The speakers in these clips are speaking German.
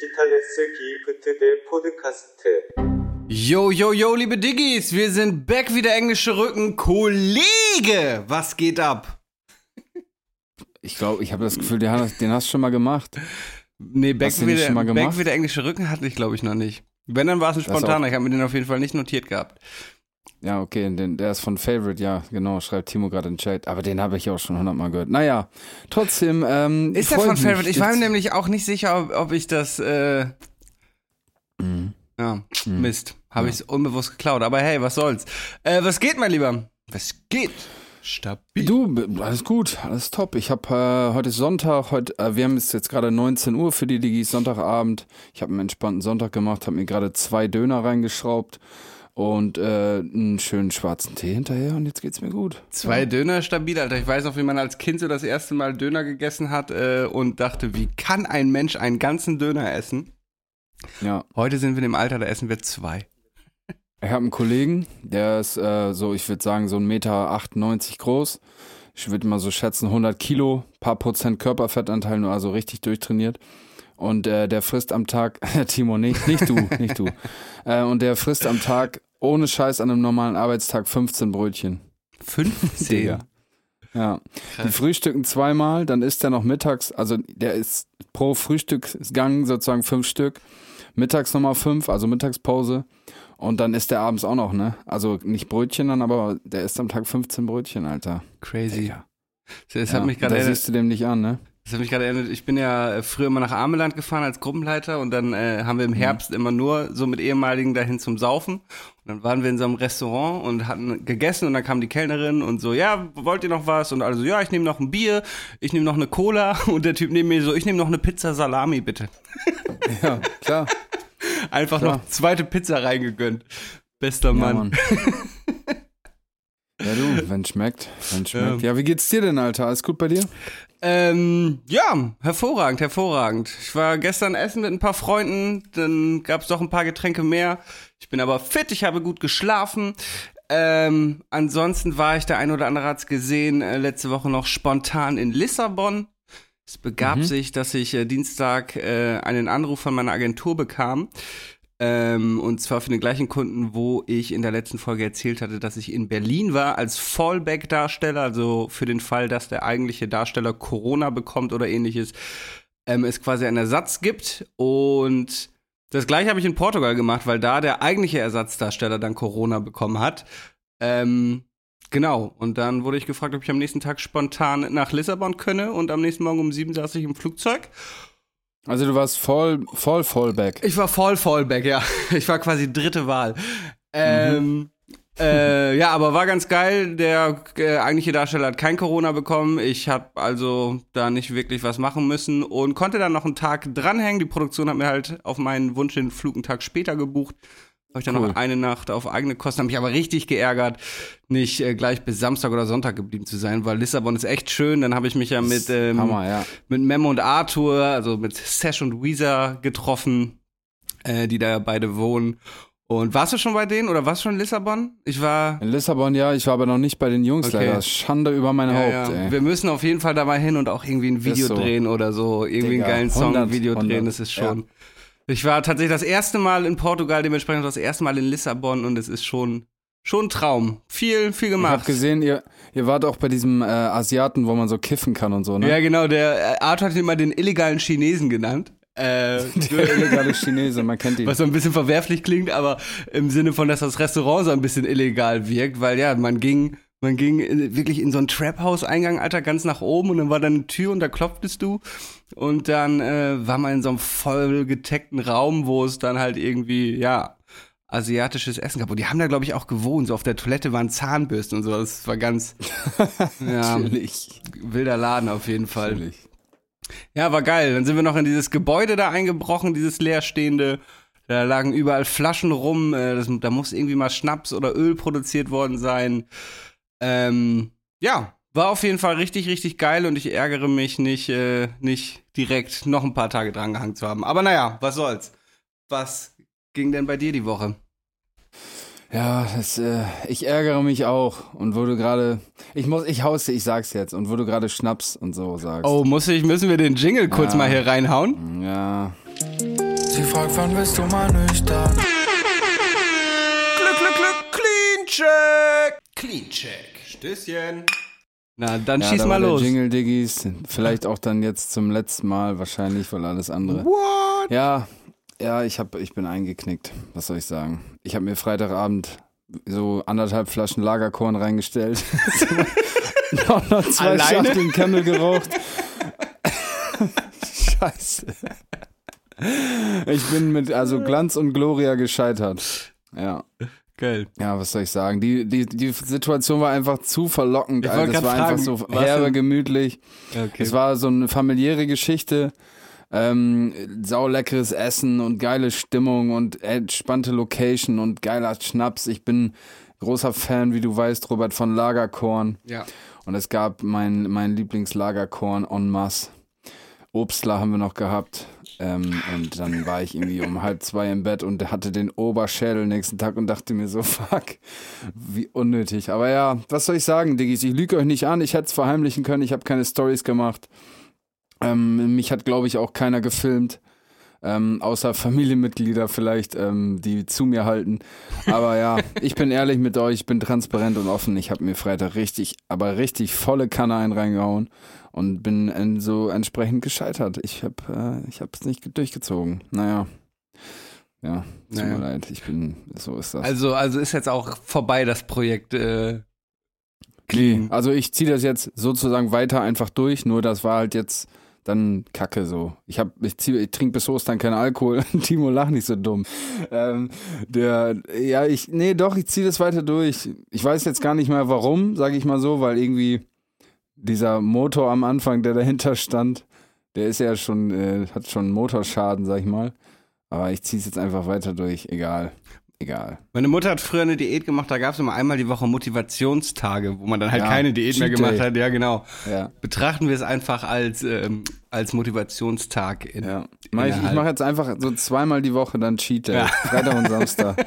Digitales Gifte der Podcast. Yo, yo, yo, liebe Diggis, wir sind back wieder englische Rücken. Kollege, was geht ab? Ich glaube, ich habe das Gefühl, den hast, du schon mal gemacht. Nee, back wie, der, back wie englische Rücken hatte ich, glaube ich, noch nicht. Wenn, dann war es ein spontaner. Ich habe mir den auf jeden Fall nicht notiert gehabt. Ja, okay, den, der ist von Favorite, ja, genau, schreibt Timo gerade in den Chat. Aber den habe ich auch schon hundertmal gehört. Naja, trotzdem. Ähm, Ist der von mich. Favorite? Ich war mir nämlich auch nicht sicher, ob, ob ich das. Äh, Mhm. ja, Mhm. Mist. Habe Ja. ich es unbewusst geklaut. Aber hey, was soll's. Äh, was geht, mein Lieber? Was geht? Stabil. Du, alles gut, alles top. Ich habe äh, heute ist Sonntag, heute, äh, wir haben es jetzt gerade 19 Uhr für die Digis, Sonntagabend. Ich habe einen entspannten Sonntag gemacht, habe mir gerade zwei Döner reingeschraubt und äh, einen schönen schwarzen Tee hinterher und jetzt geht's mir gut. Zwei Döner stabil, Alter. Ich weiß noch, wie man als Kind so das erste Mal Döner gegessen hat äh, und dachte, wie kann ein Mensch einen ganzen Döner essen? Ja, Heute sind wir in dem Alter, da essen wir zwei. ich habe einen Kollegen, der ist äh, so, ich würde sagen, so 1,98 Meter groß. Ich würde mal so schätzen, 100 Kilo, paar Prozent Körperfettanteil, nur also richtig durchtrainiert. Und äh, der frisst am Tag, Timo, nicht, nicht du, nicht du. Äh, und der frisst am Tag ohne Scheiß an einem normalen Arbeitstag 15 Brötchen. 15. Digga. Ja. Die frühstücken zweimal, dann isst er noch mittags, also der ist pro Frühstücksgang sozusagen fünf Stück. Mittags nochmal fünf, also Mittagspause. Und dann isst er abends auch noch, ne? Also nicht Brötchen dann, aber der isst am Tag 15 Brötchen, Alter. Crazy. Digga. Das Ja, hat mich gerade da siehst du dem nicht an, ne? Das hat mich gerade erinnert, ich bin ja äh, früher immer nach Ameland gefahren als Gruppenleiter und dann äh, haben wir im Herbst immer nur so mit ehemaligen dahin zum Saufen. Und dann waren wir in so einem Restaurant und hatten gegessen und dann kam die Kellnerin und so, ja, wollt ihr noch was? Und also, ja, ich nehme noch ein Bier, ich nehme noch eine Cola und der Typ neben mir so, ich nehme noch eine Pizza Salami, bitte. Ja, klar. Einfach Klar. noch zweite Pizza reingegönnt. Bester Mann. Ja, du, wenn schmeckt, wenn schmeckt. Ja, wie geht's dir denn, Alter? Alles gut bei dir? Ähm, ja, hervorragend, hervorragend. Ich war gestern essen mit ein paar Freunden, dann gab's doch ein paar Getränke mehr. Ich bin aber fit, ich habe gut geschlafen. Ähm, ansonsten war ich, der ein oder andere hat's gesehen, äh, letzte Woche noch spontan in Lissabon. Es begab Mhm. sich, dass ich äh, Dienstag äh, einen Anruf von meiner Agentur bekam. Ähm, und zwar für den gleichen Kunden, wo ich in der letzten Folge erzählt hatte, dass ich in Berlin war als Fallback-Darsteller, also für den Fall, dass der eigentliche Darsteller Corona bekommt oder ähnliches, ähm, es quasi einen Ersatz gibt. Und das gleiche habe ich in Portugal gemacht, weil da der eigentliche Ersatzdarsteller dann Corona bekommen hat. Ähm, genau. Und dann wurde ich gefragt, ob ich am nächsten Tag spontan nach Lissabon könne. Und am nächsten Morgen um sieben saß ich im Flugzeug. Also du warst voll, voll Fallback. Ich war voll Fallback, ja. Ich war quasi dritte Wahl. Ähm, äh, ja, aber war ganz geil. Der äh, eigentliche Darsteller hat kein Corona bekommen. Ich habe also da nicht wirklich was machen müssen und konnte dann noch einen Tag dranhängen. Die Produktion hat mir halt auf meinen Wunsch den Flug einen Tag später gebucht. Habe ich dann Cool. noch eine Nacht auf eigene Kosten, habe mich aber richtig geärgert, nicht äh, gleich bis Samstag oder Sonntag geblieben zu sein, weil Lissabon ist echt schön. Dann habe ich mich ja mit ähm, Hammer, ja. mit Mem und Arthur, also mit Sesh und Weezer getroffen, äh, die da beide wohnen. Und warst du schon bei denen oder warst du schon in Lissabon? Ich war. In Lissabon, ja, ich war aber noch nicht bei den Jungs Okay. leider. Schande über mein Ja, Haupt, ja. ey. Wir müssen auf jeden Fall da mal hin und auch irgendwie ein Video so. drehen oder so. Irgendwie Digga, einen geilen Song, 100, Video drehen, 100, das ist schon. Ich war tatsächlich das erste Mal in Portugal, dementsprechend das erste Mal in Lissabon und es ist schon, schon ein Traum. Viel, viel Ich hab gemacht. gesehen, ihr, ihr wart auch bei diesem äh, Asiaten, wo man so kiffen kann und so, ne? Ja, genau, der äh, Arthur hat ihn immer den illegalen Chinesen genannt. Äh, Der illegale Chinese, man kennt ihn. Was so ein bisschen verwerflich klingt, aber im Sinne von, dass das Restaurant so ein bisschen illegal wirkt, weil ja, man ging, man ging in- wirklich in so ein Trap-House-Eingang, Alter, ganz nach oben und dann war da eine Tür und da klopftest du und dann äh, war man in so einem voll geteckten Raum, wo es dann halt irgendwie, ja, asiatisches Essen gab. Und die haben da, glaube ich, auch gewohnt. So auf der Toilette waren Zahnbürsten und so. Das war ganz, ja, Natürlich. wilder Laden auf jeden Fall. Natürlich. Ja, war geil. Dann sind wir noch in dieses Gebäude da eingebrochen, dieses leerstehende. Da lagen überall Flaschen rum. Äh, das, da muss irgendwie mal Schnaps oder Öl produziert worden sein. Ähm, ja, war auf jeden Fall richtig, richtig geil und ich ärgere mich nicht, äh, nicht direkt noch ein paar Tage drangehangen zu haben. Aber naja, was soll's. Was ging denn bei dir die Woche? Ja, das, äh, ich ärgere mich auch. Und wo du gerade, ich muss, ich hau's dir, ich sag's jetzt. Und wo du gerade Schnaps und so sagst. Oh, muss ich, müssen wir den Jingle kurz Ja. mal hier reinhauen? Ja. Sie fragt, wann bist du mal nüchtern? Glück, Glück, Glück, Clean Check. Clean Check. Stößchen. Na, dann Ja, schieß da mal war los. Der Jingle Diggis. Vielleicht auch dann jetzt zum letzten Mal, wahrscheinlich, weil alles andere. What? Ja, ja, ich, hab, ich bin eingeknickt. Was soll ich sagen? Ich habe mir Freitagabend so anderthalb Flaschen Lagerkorn reingestellt. noch, noch zwei Alleine? Schachteln Camel geraucht. Scheiße. Ich bin mit also Glanz und Gloria gescheitert. Ja. Geil. Ja, was soll ich sagen? Die, die, die Situation war einfach zu verlockend. Ich Alter. wollte Es war grad einfach fragen, so herbe, gemütlich. Okay. Es war so eine familiäre Geschichte. Ähm, sauleckeres Essen und geile Stimmung und entspannte Location und geiler Schnaps. Ich bin großer Fan, wie du weißt, Robert, von Lagerkorn. ja. Und es gab mein, mein Lieblingslagerkorn en masse. Obstler haben wir noch gehabt. Ähm, und dann war ich irgendwie um halb zwei im Bett und hatte den Oberschädel nächsten Tag und dachte mir so, fuck, wie unnötig. Aber ja, was soll ich sagen, Diggis? Ich lüge euch nicht an, ich hätte es verheimlichen können, ich habe keine Stories gemacht. Ähm, mich hat, glaube ich, auch keiner gefilmt. Ähm, außer Familienmitglieder vielleicht, ähm, die zu mir halten. Aber ja, ich bin ehrlich mit euch, ich bin transparent und offen. Ich habe mir Freitag richtig, aber richtig volle Kanne ein reingehauen und bin so entsprechend gescheitert. Ich habe äh, ich hab's nicht durchgezogen. Naja. Ja, tut Naja. mir leid, ich bin, so ist das. Also, also ist jetzt auch vorbei das Projekt. Äh, Nee, also ich ziehe das jetzt sozusagen weiter einfach durch, nur das war halt jetzt dann Kacke so. Ich hab, ich, zieh, ich trinke bis Ostern keinen Alkohol. Timo lach nicht so dumm. Ähm, der, ja, ich, nee, doch, ich ziehe das weiter durch. Ich weiß jetzt gar nicht mehr warum, sage ich mal so, weil irgendwie dieser Motor am Anfang, der dahinter stand, der ist ja schon, äh, hat schon Motorschaden, sag ich mal. Aber ich ziehe es jetzt einfach weiter durch, egal. Egal. meine Mutter hat früher eine Diät gemacht, da gab es immer einmal die Woche Motivationstage, wo man dann halt Ja, keine Diät mehr gemacht Day. hat. Ja, genau. Ja. Betrachten wir es einfach als, ähm, als Motivationstag. In, Ja. Mach ich ich mache jetzt einfach so zweimal die Woche dann Cheat Day. Ja. Freitag und Samstag.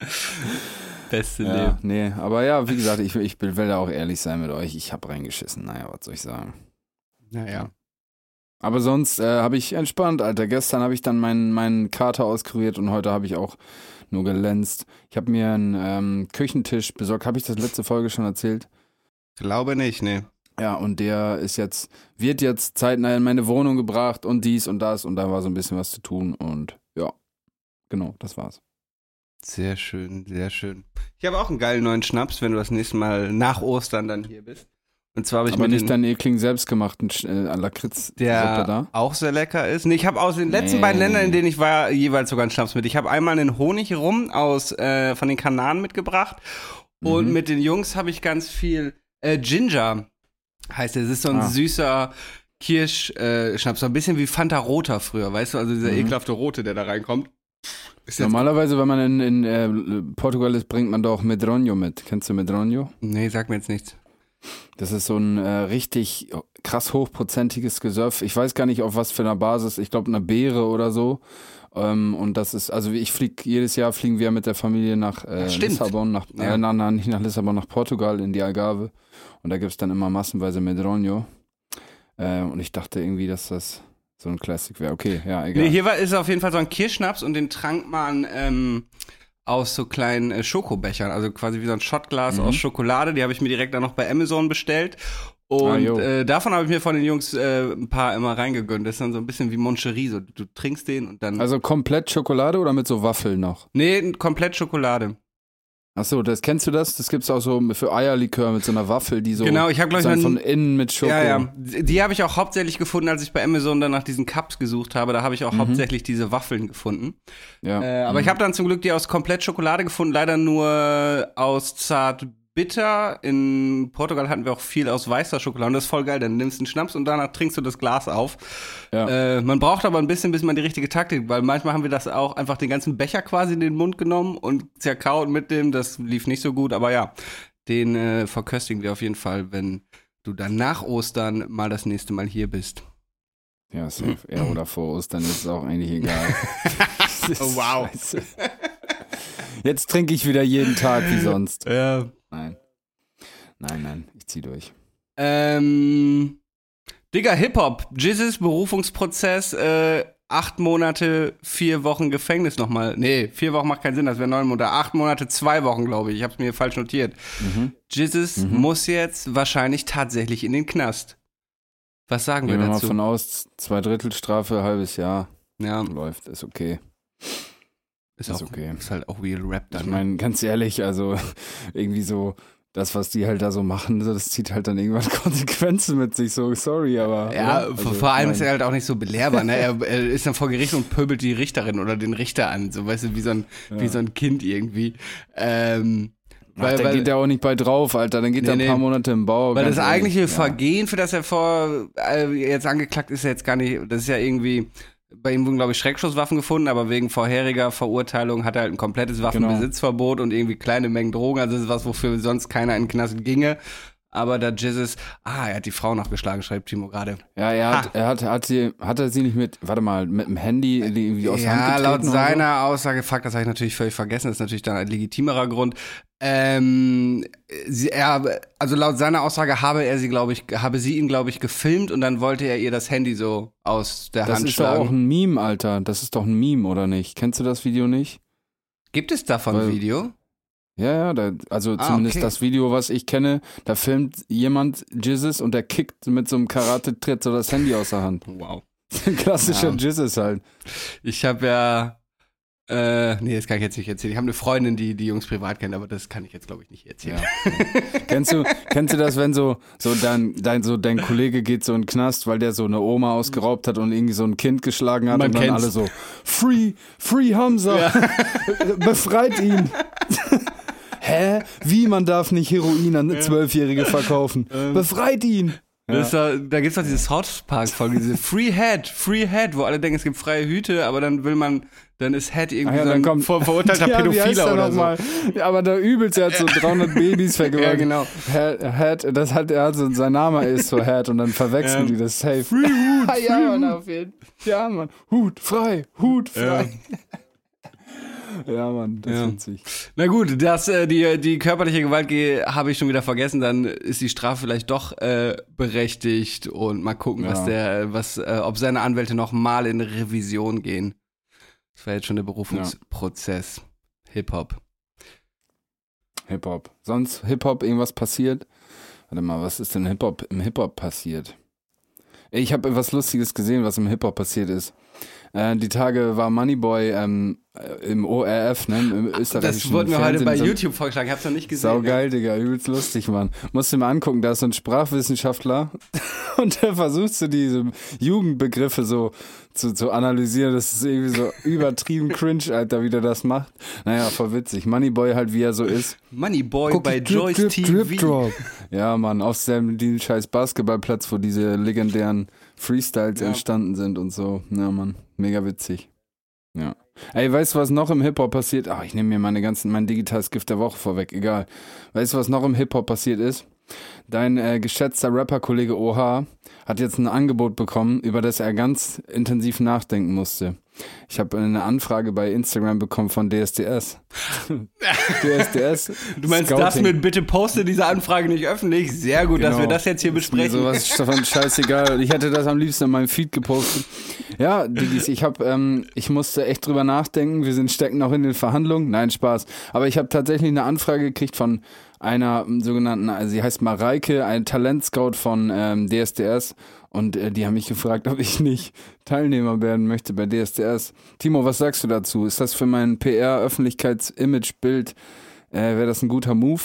Beste ja, Leben. nee, aber ja, wie gesagt, ich, ich will da auch ehrlich sein mit euch. Ich habe reingeschissen. Naja, was soll ich sagen? Naja. Aber sonst äh, habe ich entspannt, Alter. Gestern habe ich dann meinen meinen Kater auskuriert und heute habe ich auch nur gelänzt. Ich habe mir einen ähm, Küchentisch besorgt. Habe ich das letzte Folge schon erzählt? Glaube nicht, nee. Ja, und der ist jetzt, wird jetzt zeitnah in meine Wohnung gebracht und dies und das und da war so ein bisschen was zu tun und ja, genau, das war's. Sehr schön, sehr schön. Ich habe auch einen geilen neuen Schnaps, wenn du das nächste Mal nach Ostern dann hier bist. Und zwar habe ich Aber mir nicht deinen ekligen selbstgemachten äh, Lakritz-Suppe der da. auch sehr lecker ist. Nee, ich habe aus den letzten Nee. beiden Ländern, in denen ich war, jeweils sogar einen Schnaps mit. Ich habe einmal einen Honig rum aus äh, von den Kanaren mitgebracht und Mhm. mit den Jungs habe ich ganz viel äh, Ginger heißt der. Es ist so ein Ah. süßer Kirschschnaps, äh, so ein bisschen wie Fanta Roter früher, weißt du, also dieser Mhm. ekelhafte Rote, der da reinkommt. Normalerweise, wenn man in, in äh, Portugal ist, bringt man doch Medronio mit. Kennst du Medronio? nee, sag mir jetzt nichts. Das ist so ein äh, richtig krass hochprozentiges Gesöff. Ich weiß gar nicht, auf was für einer Basis. Ich glaube, eine Beere oder so. Ähm, und das ist, also ich fliege, jedes Jahr fliegen wir mit der Familie nach äh. Lissabon, nach, Ja. äh, na, na, nicht nach Lissabon, nach Portugal, in die Algarve. Und da gibt's dann immer massenweise Medronio. Äh, und ich dachte irgendwie, dass das so ein Classic wäre. Okay, ja, egal. Nee, hier war, ist auf jeden Fall so ein Kirschschnaps und den trank man ähm, aus so kleinen äh, Schokobechern, also quasi wie so ein Shotglas Mhm. aus Schokolade. Die habe ich mir direkt dann noch bei Amazon bestellt. Ah, Und jo. äh, davon habe ich mir von den Jungs äh, ein paar immer reingegönnt. Das ist dann so ein bisschen wie Moncherie. So, du trinkst den und dann. also komplett Schokolade oder mit so Waffeln noch? nee, komplett Schokolade. Ach so, das kennst du das? Das gibt's auch so für Eierlikör mit so einer Waffel, die so Genau, ich habe glaube ich sozusagen noch von innen mit Schoko. Ja, ja. Die habe ich auch hauptsächlich gefunden, als ich bei Amazon dann nach diesen Cups gesucht habe. Da habe ich auch Mhm. hauptsächlich diese Waffeln gefunden. Ja. Äh, aber ich habe dann zum Glück die aus komplett Schokolade gefunden, leider nur aus zart bitter. In Portugal hatten wir auch viel aus weißer Schokolade und das ist voll geil. Dann nimmst du einen Schnaps und danach trinkst du das Glas auf. Ja. Äh, man braucht aber ein bisschen, bis man die richtige Taktik, weil manchmal haben wir das auch einfach den ganzen Becher quasi in den Mund genommen und zerkaut mit dem. Das lief nicht so gut, aber ja, den äh, verköstigen wir auf jeden Fall, wenn du dann nach Ostern mal das nächste Mal hier bist. Ja, safe. Ja, oder vor Ostern ist es auch eigentlich egal. Oh, wow. scheiße. Jetzt trinke ich wieder jeden Tag wie sonst. Ja. Nein. Nein, nein, ich zieh durch. Ähm, Digga, Hip-Hop, Jizzes Berufungsprozess äh, acht Monate, vier Wochen Gefängnis nochmal. Nee, vier Wochen macht keinen Sinn, das wäre neun Monate. Acht Monate, zwei Wochen, glaube ich. Ich habe es mir falsch notiert. Mhm. Jesus muss jetzt wahrscheinlich tatsächlich in den Knast. Was sagen wir Gehen wir mal dazu? von aus, zwei Drittel Strafe, halbes Jahr ja, läuft, ist okay. Ist, ist auch, okay. Ist halt auch real Rap dann. Ich ne? meine, ganz ehrlich, also irgendwie so, das, was die halt da so machen, so, das zieht halt dann irgendwann Konsequenzen mit sich, so sorry, aber. Ja, Also, vor allem ich ist er halt auch nicht so belehrbar. Ne? Er, er ist dann vor Gericht und pöbelt die Richterin oder den Richter an, so weißt du, wie so ein, wie so ein Kind irgendwie. Ähm, Ach, weil, dann weil, geht der auch nicht bei drauf, Alter. Dann geht Nee, er ein paar nee. Monate im Bau. weil das ehrlich. eigentliche Ja. Vergehen, für das er vor äh, jetzt angeklagt ist, ja jetzt gar nicht, das ist ja irgendwie, bei ihm wurden, glaube ich, Schreckschusswaffen gefunden, aber wegen vorheriger Verurteilung hat er halt ein komplettes Waffenbesitzverbot und irgendwie kleine Mengen Drogen. Also das ist was, wofür sonst keiner in den Knast ginge. Aber da Jesus, ah, er hat die Frau noch geschlagen, schreibt Timo gerade. Ja, er hat, er hat, hat, sie, hat er sie nicht mit, warte mal, mit dem Handy irgendwie aus der Hand Ja, laut seiner Aussage, fuck, das habe ich natürlich völlig vergessen, das ist natürlich dann ein legitimerer Grund. Ähm, sie, er, also laut seiner Aussage habe er sie, glaube ich, habe sie ihn, glaube ich, gefilmt und dann wollte er ihr das Handy so aus der So? Das Hand ist doch auch schlagen. ein Meme, Alter. Das ist doch ein Meme, oder nicht? Kennst du das Video nicht? Gibt es davon Weil- ein Video? Ja, ja, da, also Ah, zumindest okay. das Video, was ich kenne, da filmt jemand Jizzes und der kickt mit so einem Karate-Tritt so das Handy aus der Hand. Wow. Klassischer Ja. Jizzes halt. Ich habe ja, äh, nee, das kann ich jetzt nicht erzählen. Ich habe eine Freundin, die die Jungs privat kennt, aber das kann ich jetzt, glaube ich, nicht erzählen. Ja. kennst du, kennst du das, wenn so, so dein, dein, so dein Kollege geht so in den Knast, weil der so eine Oma ausgeraubt hat und irgendwie so ein Kind geschlagen hat Man und dann kennt's. alle so, Free, Free Hamza, befreit ihn. Hä? Wie man darf nicht Heroin an Zwölfjährige verkaufen? Ähm. Befreit ihn! Ist doch, da gibt's doch diese South Park-Folge, diese Free Head, Free Head, wo alle denken, es gibt freie Hüte, aber dann will man, dann ist Head irgendwie Ah ja, so dann ein kommt- ver verurteilter Ja, Pädophiler der oder so. mal? Ja, aber da übelst, er hat so 300 Babys vergewaltigt. Ja, genau. Head, Head, das hat, er hat so, sein Name ist so Head und dann verwechseln Ja. die das safe. Free Hut, Ah, ja, Mann, auf jeden Ja, Mann. Hut frei, Hut frei. Ja, Mann, das Ja. witzig. Na gut, das, äh, die, die körperliche Gewalt ge- habe ich schon wieder vergessen, dann ist die Strafe vielleicht doch äh, berechtigt und mal gucken, Ja. was der, was, äh, ob seine Anwälte noch mal in Revision gehen. Das war jetzt schon der Berufungsprozess. Hip-Hop. Hip-Hop. Sonst Hip-Hop irgendwas passiert? Warte mal, was ist denn Hip-Hop im Hip-Hop passiert? Ich habe etwas Lustiges gesehen, was im Hip-Hop passiert ist. Äh, die Tage war Moneyboy ähm, äh, im ORF, ne, im österreichischen Das wurde mir heute bei so- YouTube vorgeschlagen, ich hab's noch nicht gesehen. Sau geil, Digga, übelst lustig, Mann. Musst du mal angucken, da ist so ein Sprachwissenschaftler und der versucht so diese Jugendbegriffe so zu, zu analysieren. Das ist irgendwie so übertrieben cringe, Alter, wie der das macht. Naja, voll witzig. Moneyboy halt, wie er so ist. Moneyboy bei Drip, Joyce drip, TV. drip, drop. Ja, Mann, auf dem den scheiß Basketballplatz, wo diese legendären Freestyles Ja. entstanden sind und so. Ja, Mann, mega witzig. Ja. Ey, weißt du, was noch im Hip-Hop passiert? Ach, ich nehme mir meine ganzen, mein digitales Gift der Woche vorweg, egal. Weißt du, was noch im Hip-Hop passiert ist? Dein äh, geschätzter Rapper-Kollege OH hat jetzt ein Angebot bekommen, über das er ganz intensiv nachdenken musste. Ich habe eine Anfrage bei Instagram bekommen von DSDS. DSDS. Du meinst das Scouting. mit bitte poste diese Anfrage nicht öffentlich? Sehr gut, dass Genau. wir das jetzt hier Ist mir besprechen. sowas davon scheißegal. Ich hätte das am liebsten in meinem Feed gepostet. Ja, Digis, ich habe, ähm, ich musste echt drüber nachdenken. Wir sind stecken noch in den Verhandlungen. Nein, Spaß. Aber ich habe tatsächlich eine Anfrage gekriegt von einer ähm, sogenannten, also sie heißt Mareike, ein Talentscout von ähm, DSDS. Und äh, die haben mich gefragt, ob ich nicht Teilnehmer werden möchte bei DSDS. Timo, was sagst du dazu? Ist das für mein PR, Öffentlichkeits-Image, Bild, äh, wäre das ein guter Move?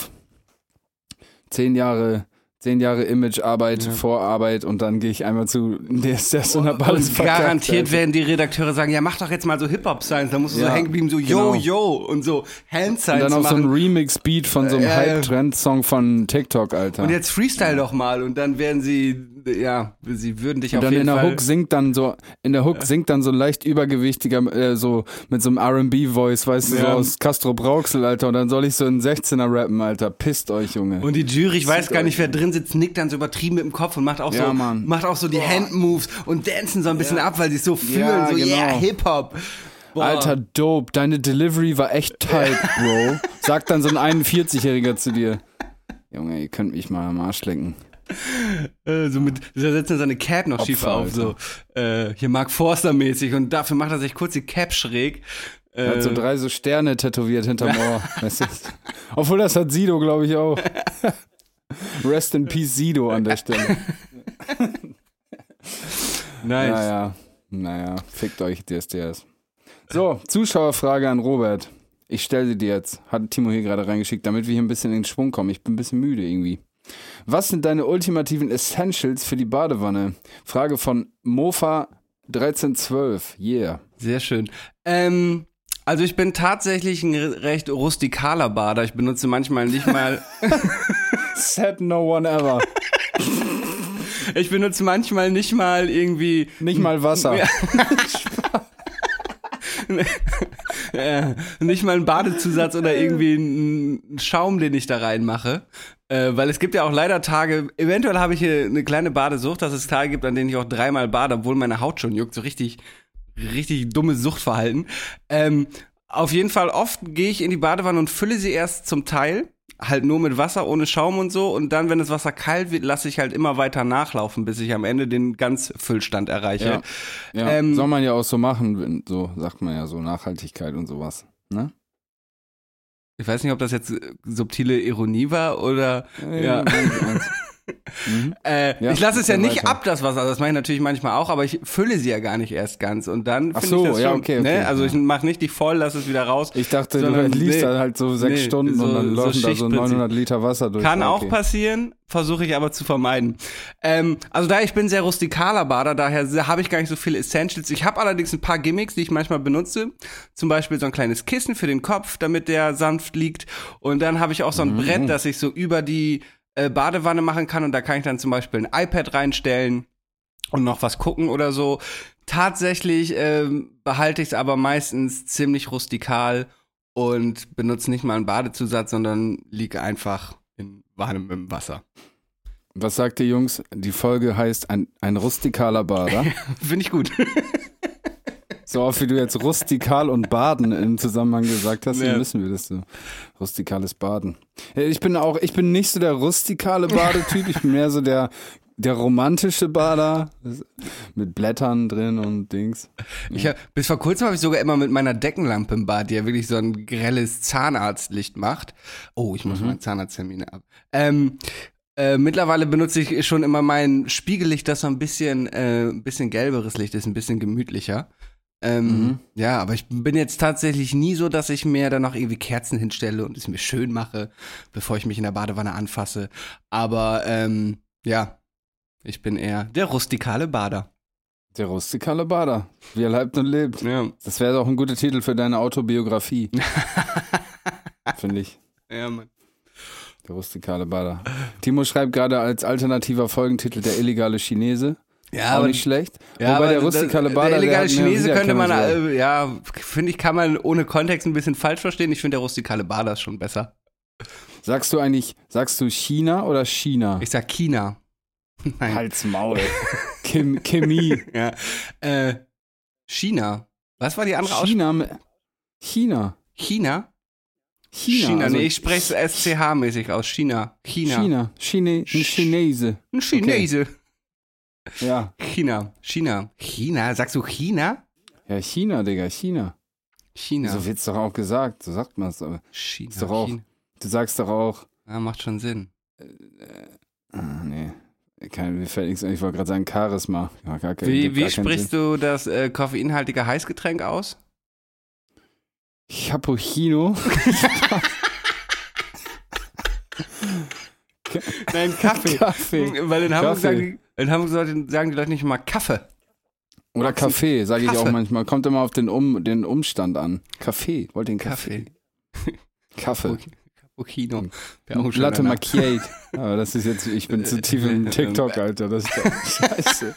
Zehn Jahre, zehn Jahre Imagearbeit, Ja. Vorarbeit und dann gehe ich einmal zu DSDS und hab alles Und verkackt, garantiert Alter. werden die Redakteure sagen, ja, mach doch jetzt mal so Hip-Hop-Signs. Da musst du Ja, so hängen bleiben, so yo, genau. yo und so Und Hand-Signs dann auch so ein machen. Remix-Beat von so einem ja. Hype-Trend-Song von TikTok, Alter. und jetzt Freestyle doch mal und dann werden sie, ja, sie würden dich Und auf dann jeden in der Fall... Hook singt dann so, in der Hook singt dann so ein leicht übergewichtiger, äh, so mit so einem R&B-Voice, weißt du, so Ja. aus Castro Brauxel, Alter. Und dann soll ich so einen 16er rappen, Alter. Pisst euch, Junge. und die Jury, ich weiß Zieht gar nicht, wer drin sitzt, nickt dann so übertrieben mit dem Kopf und macht auch Ja, so, Mann. macht auch so die Hand-Moves und dancen so ein bisschen ab, weil sie es so fühlen, Ja, so genau. yeah, Hip-Hop. Boah. Alter, dope. Deine Delivery war echt tight, Bro. Sagt dann so ein 41-Jähriger zu dir. Junge, ihr könnt mich mal am Arsch lecken. Äh, so mit, der setzt dann seine Cap noch schief Opfer, auf, so äh, hier Mark Forster mäßig und dafür macht er sich kurz die Cap schräg. Äh, Er hat so drei so Sterne tätowiert hinterm Ohr. Obwohl das hat Sido, glaube ich, auch. Rest in Peace Sido an der Stelle. nice. Naja, naja, fickt euch DSDS. So, Zuschauerfrage an Robert. Ich stelle sie dir jetzt. Hat Timo hier gerade reingeschickt, damit wir hier ein bisschen in den Schwung kommen. Ich bin ein bisschen müde irgendwie. Was sind deine ultimativen Essentials für die Badewanne? Frage von Mofa 1312. Yeah. Sehr schön. Ähm, also ich bin tatsächlich ein re- recht rustikaler Bader. Ich benutze manchmal nicht mal, Said no one ever. ich benutze manchmal nicht mal irgendwie Nicht mal Wasser. Äh, nicht mal einen Badezusatz oder irgendwie einen Schaum, den ich da reinmache. Äh, weil es gibt ja auch leider Tage, eventuell habe ich hier eine kleine Badesucht, dass es Tage gibt, an denen ich auch dreimal bade, obwohl meine Haut schon juckt. So richtig, richtig dummes Suchtverhalten. Ähm, auf jeden Fall oft gehe ich in die Badewanne und fülle sie erst zum Teil. Halt nur mit Wasser, ohne Schaum und so. Und dann, wenn das Wasser kalt wird, lasse ich halt immer weiter nachlaufen, bis ich am Ende den ganz Füllstand erreiche. Ja, ja. Ähm, soll man ja auch so machen, so sagt man ja so Nachhaltigkeit und sowas. Ne? Ich weiß nicht, ob das jetzt äh, subtile Ironie war oder. Ja. mhm. Äh, Ja, ich lasse es ja dann nicht weiter. ab, das Wasser. Das mache ich natürlich manchmal auch, aber ich fülle sie ja gar nicht erst ganz. Und dann Ach finde so, ich das ja, schon. okay, okay, ne? Also ich mache nicht die voll, lasse es wieder raus. Ich dachte, Sondern- du liest nee. da halt so sechs Nee, Stunden so- und dann so laufen da so Schichtprinzip. 900 Liter Wasser durch. Kann Ja, auch okay. passieren, versuche ich aber zu vermeiden. Ähm, also da ich bin sehr rustikaler Bader, daher habe ich gar nicht so viele Essentials. Ich habe allerdings ein paar Gimmicks, die ich manchmal benutze. Zum Beispiel so ein kleines Kissen für den Kopf, damit der sanft liegt. Und dann habe ich auch so ein Brett, das ich so über die äh, Badewanne machen kann. Und da kann ich dann zum Beispiel ein iPad reinstellen und noch was gucken oder so. Tatsächlich ähm, behalte ich es aber meistens ziemlich rustikal und benutze nicht mal einen Badezusatz, sondern liege einfach in warmem Wasser. Was sagt ihr Jungs? Die Folge heißt ein, ein rustikaler Bader. Finde ich gut. So oft wie du jetzt rustikal und Baden im Zusammenhang gesagt hast, Ja. müssen wir das so. Rustikales Baden. Ich bin auch, ich bin nicht so der rustikale Badetyp, ich bin mehr so der, der romantische Bader. Mit Blättern drin und Dings. Ich hab, bis vor kurzem habe ich sogar immer mit meiner Deckenlampe im Bad, die ja wirklich so ein grelles Zahnarztlicht macht. Oh, ich muss Mhm. mal Zahnarzttermine ab. Ähm, äh, mittlerweile benutze ich schon immer mein Spiegellicht, das so ein bisschen, äh, ein bisschen gelberes Licht ist, ein bisschen gemütlicher. Ähm, Mhm. Ja, aber ich bin jetzt tatsächlich nie so, dass ich mir dann noch irgendwie Kerzen hinstelle und es mir schön mache, bevor ich mich in der Badewanne anfasse. Aber ähm, ja, ich bin eher der rustikale Bader. Der rustikale Bader. Wie er lebt und lebt. Ja, Das wäre auch ein guter Titel für deine Autobiografie. Finde ich. ja Mann. Der rustikale Bader. Timo schreibt gerade als alternativer Folgentitel der illegale Chinese. Ja, auch aber- nicht schlecht. Ja, Wobei der rustikale Bader. Der illegale mehr Chinese könnte man, äh, ja, finde ich, kann man ohne Kontext ein bisschen falsch verstehen. Ich finde der rustikale Bader ist schon besser. Sagst du eigentlich, sagst du China oder China? Ich sag China. Nein. Halt's Maul. Chem Chemie. Ja. Äh, China. Was war die andere Aussprache? China. China. China? China. China. also nee, ich spreche es SCH-mäßig aus. China. China. China. Chine, ein Chinese. Ein Chinese. Ja. China. China. China? Sagst du China? Ja, China, Digga, China. China. So wird's doch auch gesagt. So sagt man es aber. China. Ist doch auch- China. Du sagst doch auch. Ja, macht schon Sinn. Ah, nee. Kein, mir fällt nichts ein. Ich wollte gerade sagen Charisma. Ja, gar, Wie, wie sprichst du das äh, koffeinhaltige Heißgetränk aus? Sinn. Cappuccino. Nein, Kaffee. Kaffee. Weil in Hamburg, Kaffee. sagen die, in Hamburg sagen die Leute nicht mal Kaffee. Oder Kaffee, sage ich auch manchmal. Kommt immer auf den, um, den Umstand an. Kaffee. Wollt ihr einen Kaffee? Kaffee. Kaffee. Cappuccino. Schöner Latte Name. Macchiato. Aber das ist jetzt, ich bin zu tief im TikTok, Alter. Das ist doch scheiße.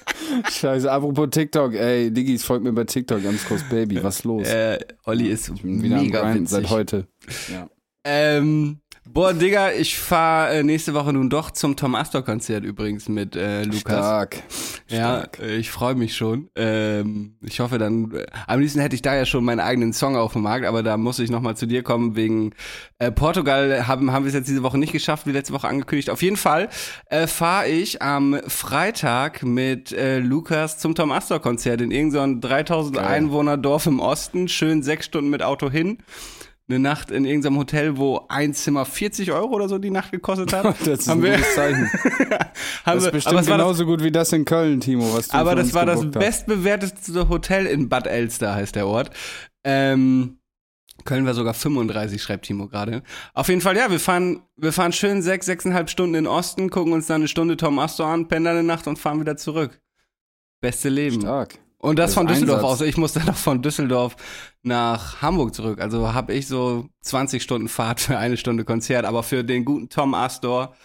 Scheiße. Apropos TikTok, ey, Diggis, folgt mir bei TikTok, ganz groß Baby. Was los? Äh, Olli ist ich bin wieder am mega Grind witzig. seit heute. Ja. Ähm, Boah, Digga, ich fahre äh, nächste Woche nun doch zum Tom Astor Konzert übrigens mit äh, Lukas. Stark. Ja, Stark. äh, ich freue mich schon. Ähm, ich hoffe dann, äh, am liebsten hätte ich da ja schon meinen eigenen Song auf dem Markt, aber da muss ich nochmal zu dir kommen wegen äh, Portugal haben, haben wir es jetzt diese Woche nicht geschafft, wie letzte Woche angekündigt. Auf jeden Fall äh, fahre ich am Freitag mit äh, Lukas zum Tom Astor Konzert in irgendein 3000 Geil. Einwohner Dorf im Osten, schön sechs Stunden mit Auto hin. Eine Nacht in irgendeinem Hotel, wo ein Zimmer 40 Euro oder so die Nacht gekostet hat. Das ist Haben ein wir- gutes Zeichen. haben Das ist bestimmt aber war das genauso gut wie das in Köln, Timo, was du aber das war das hast. bestbewertetste Hotel in Bad Elster, heißt der Ort. Ähm, Köln war sogar 35, schreibt Timo gerade. Auf jeden Fall, ja, wir fahren, wir fahren schön sechs, sechseinhalb Stunden in Osten, gucken uns dann eine Stunde Tom Astor an, pennen eine Nacht und fahren wieder zurück. Beste Leben. Stark. Und das Das von Düsseldorf Einsatz. aus. Ich muss dann noch von Düsseldorf nach Hamburg zurück. Also habe ich so 20 Stunden Fahrt für eine Stunde Konzert. Aber für den guten Tom Astor,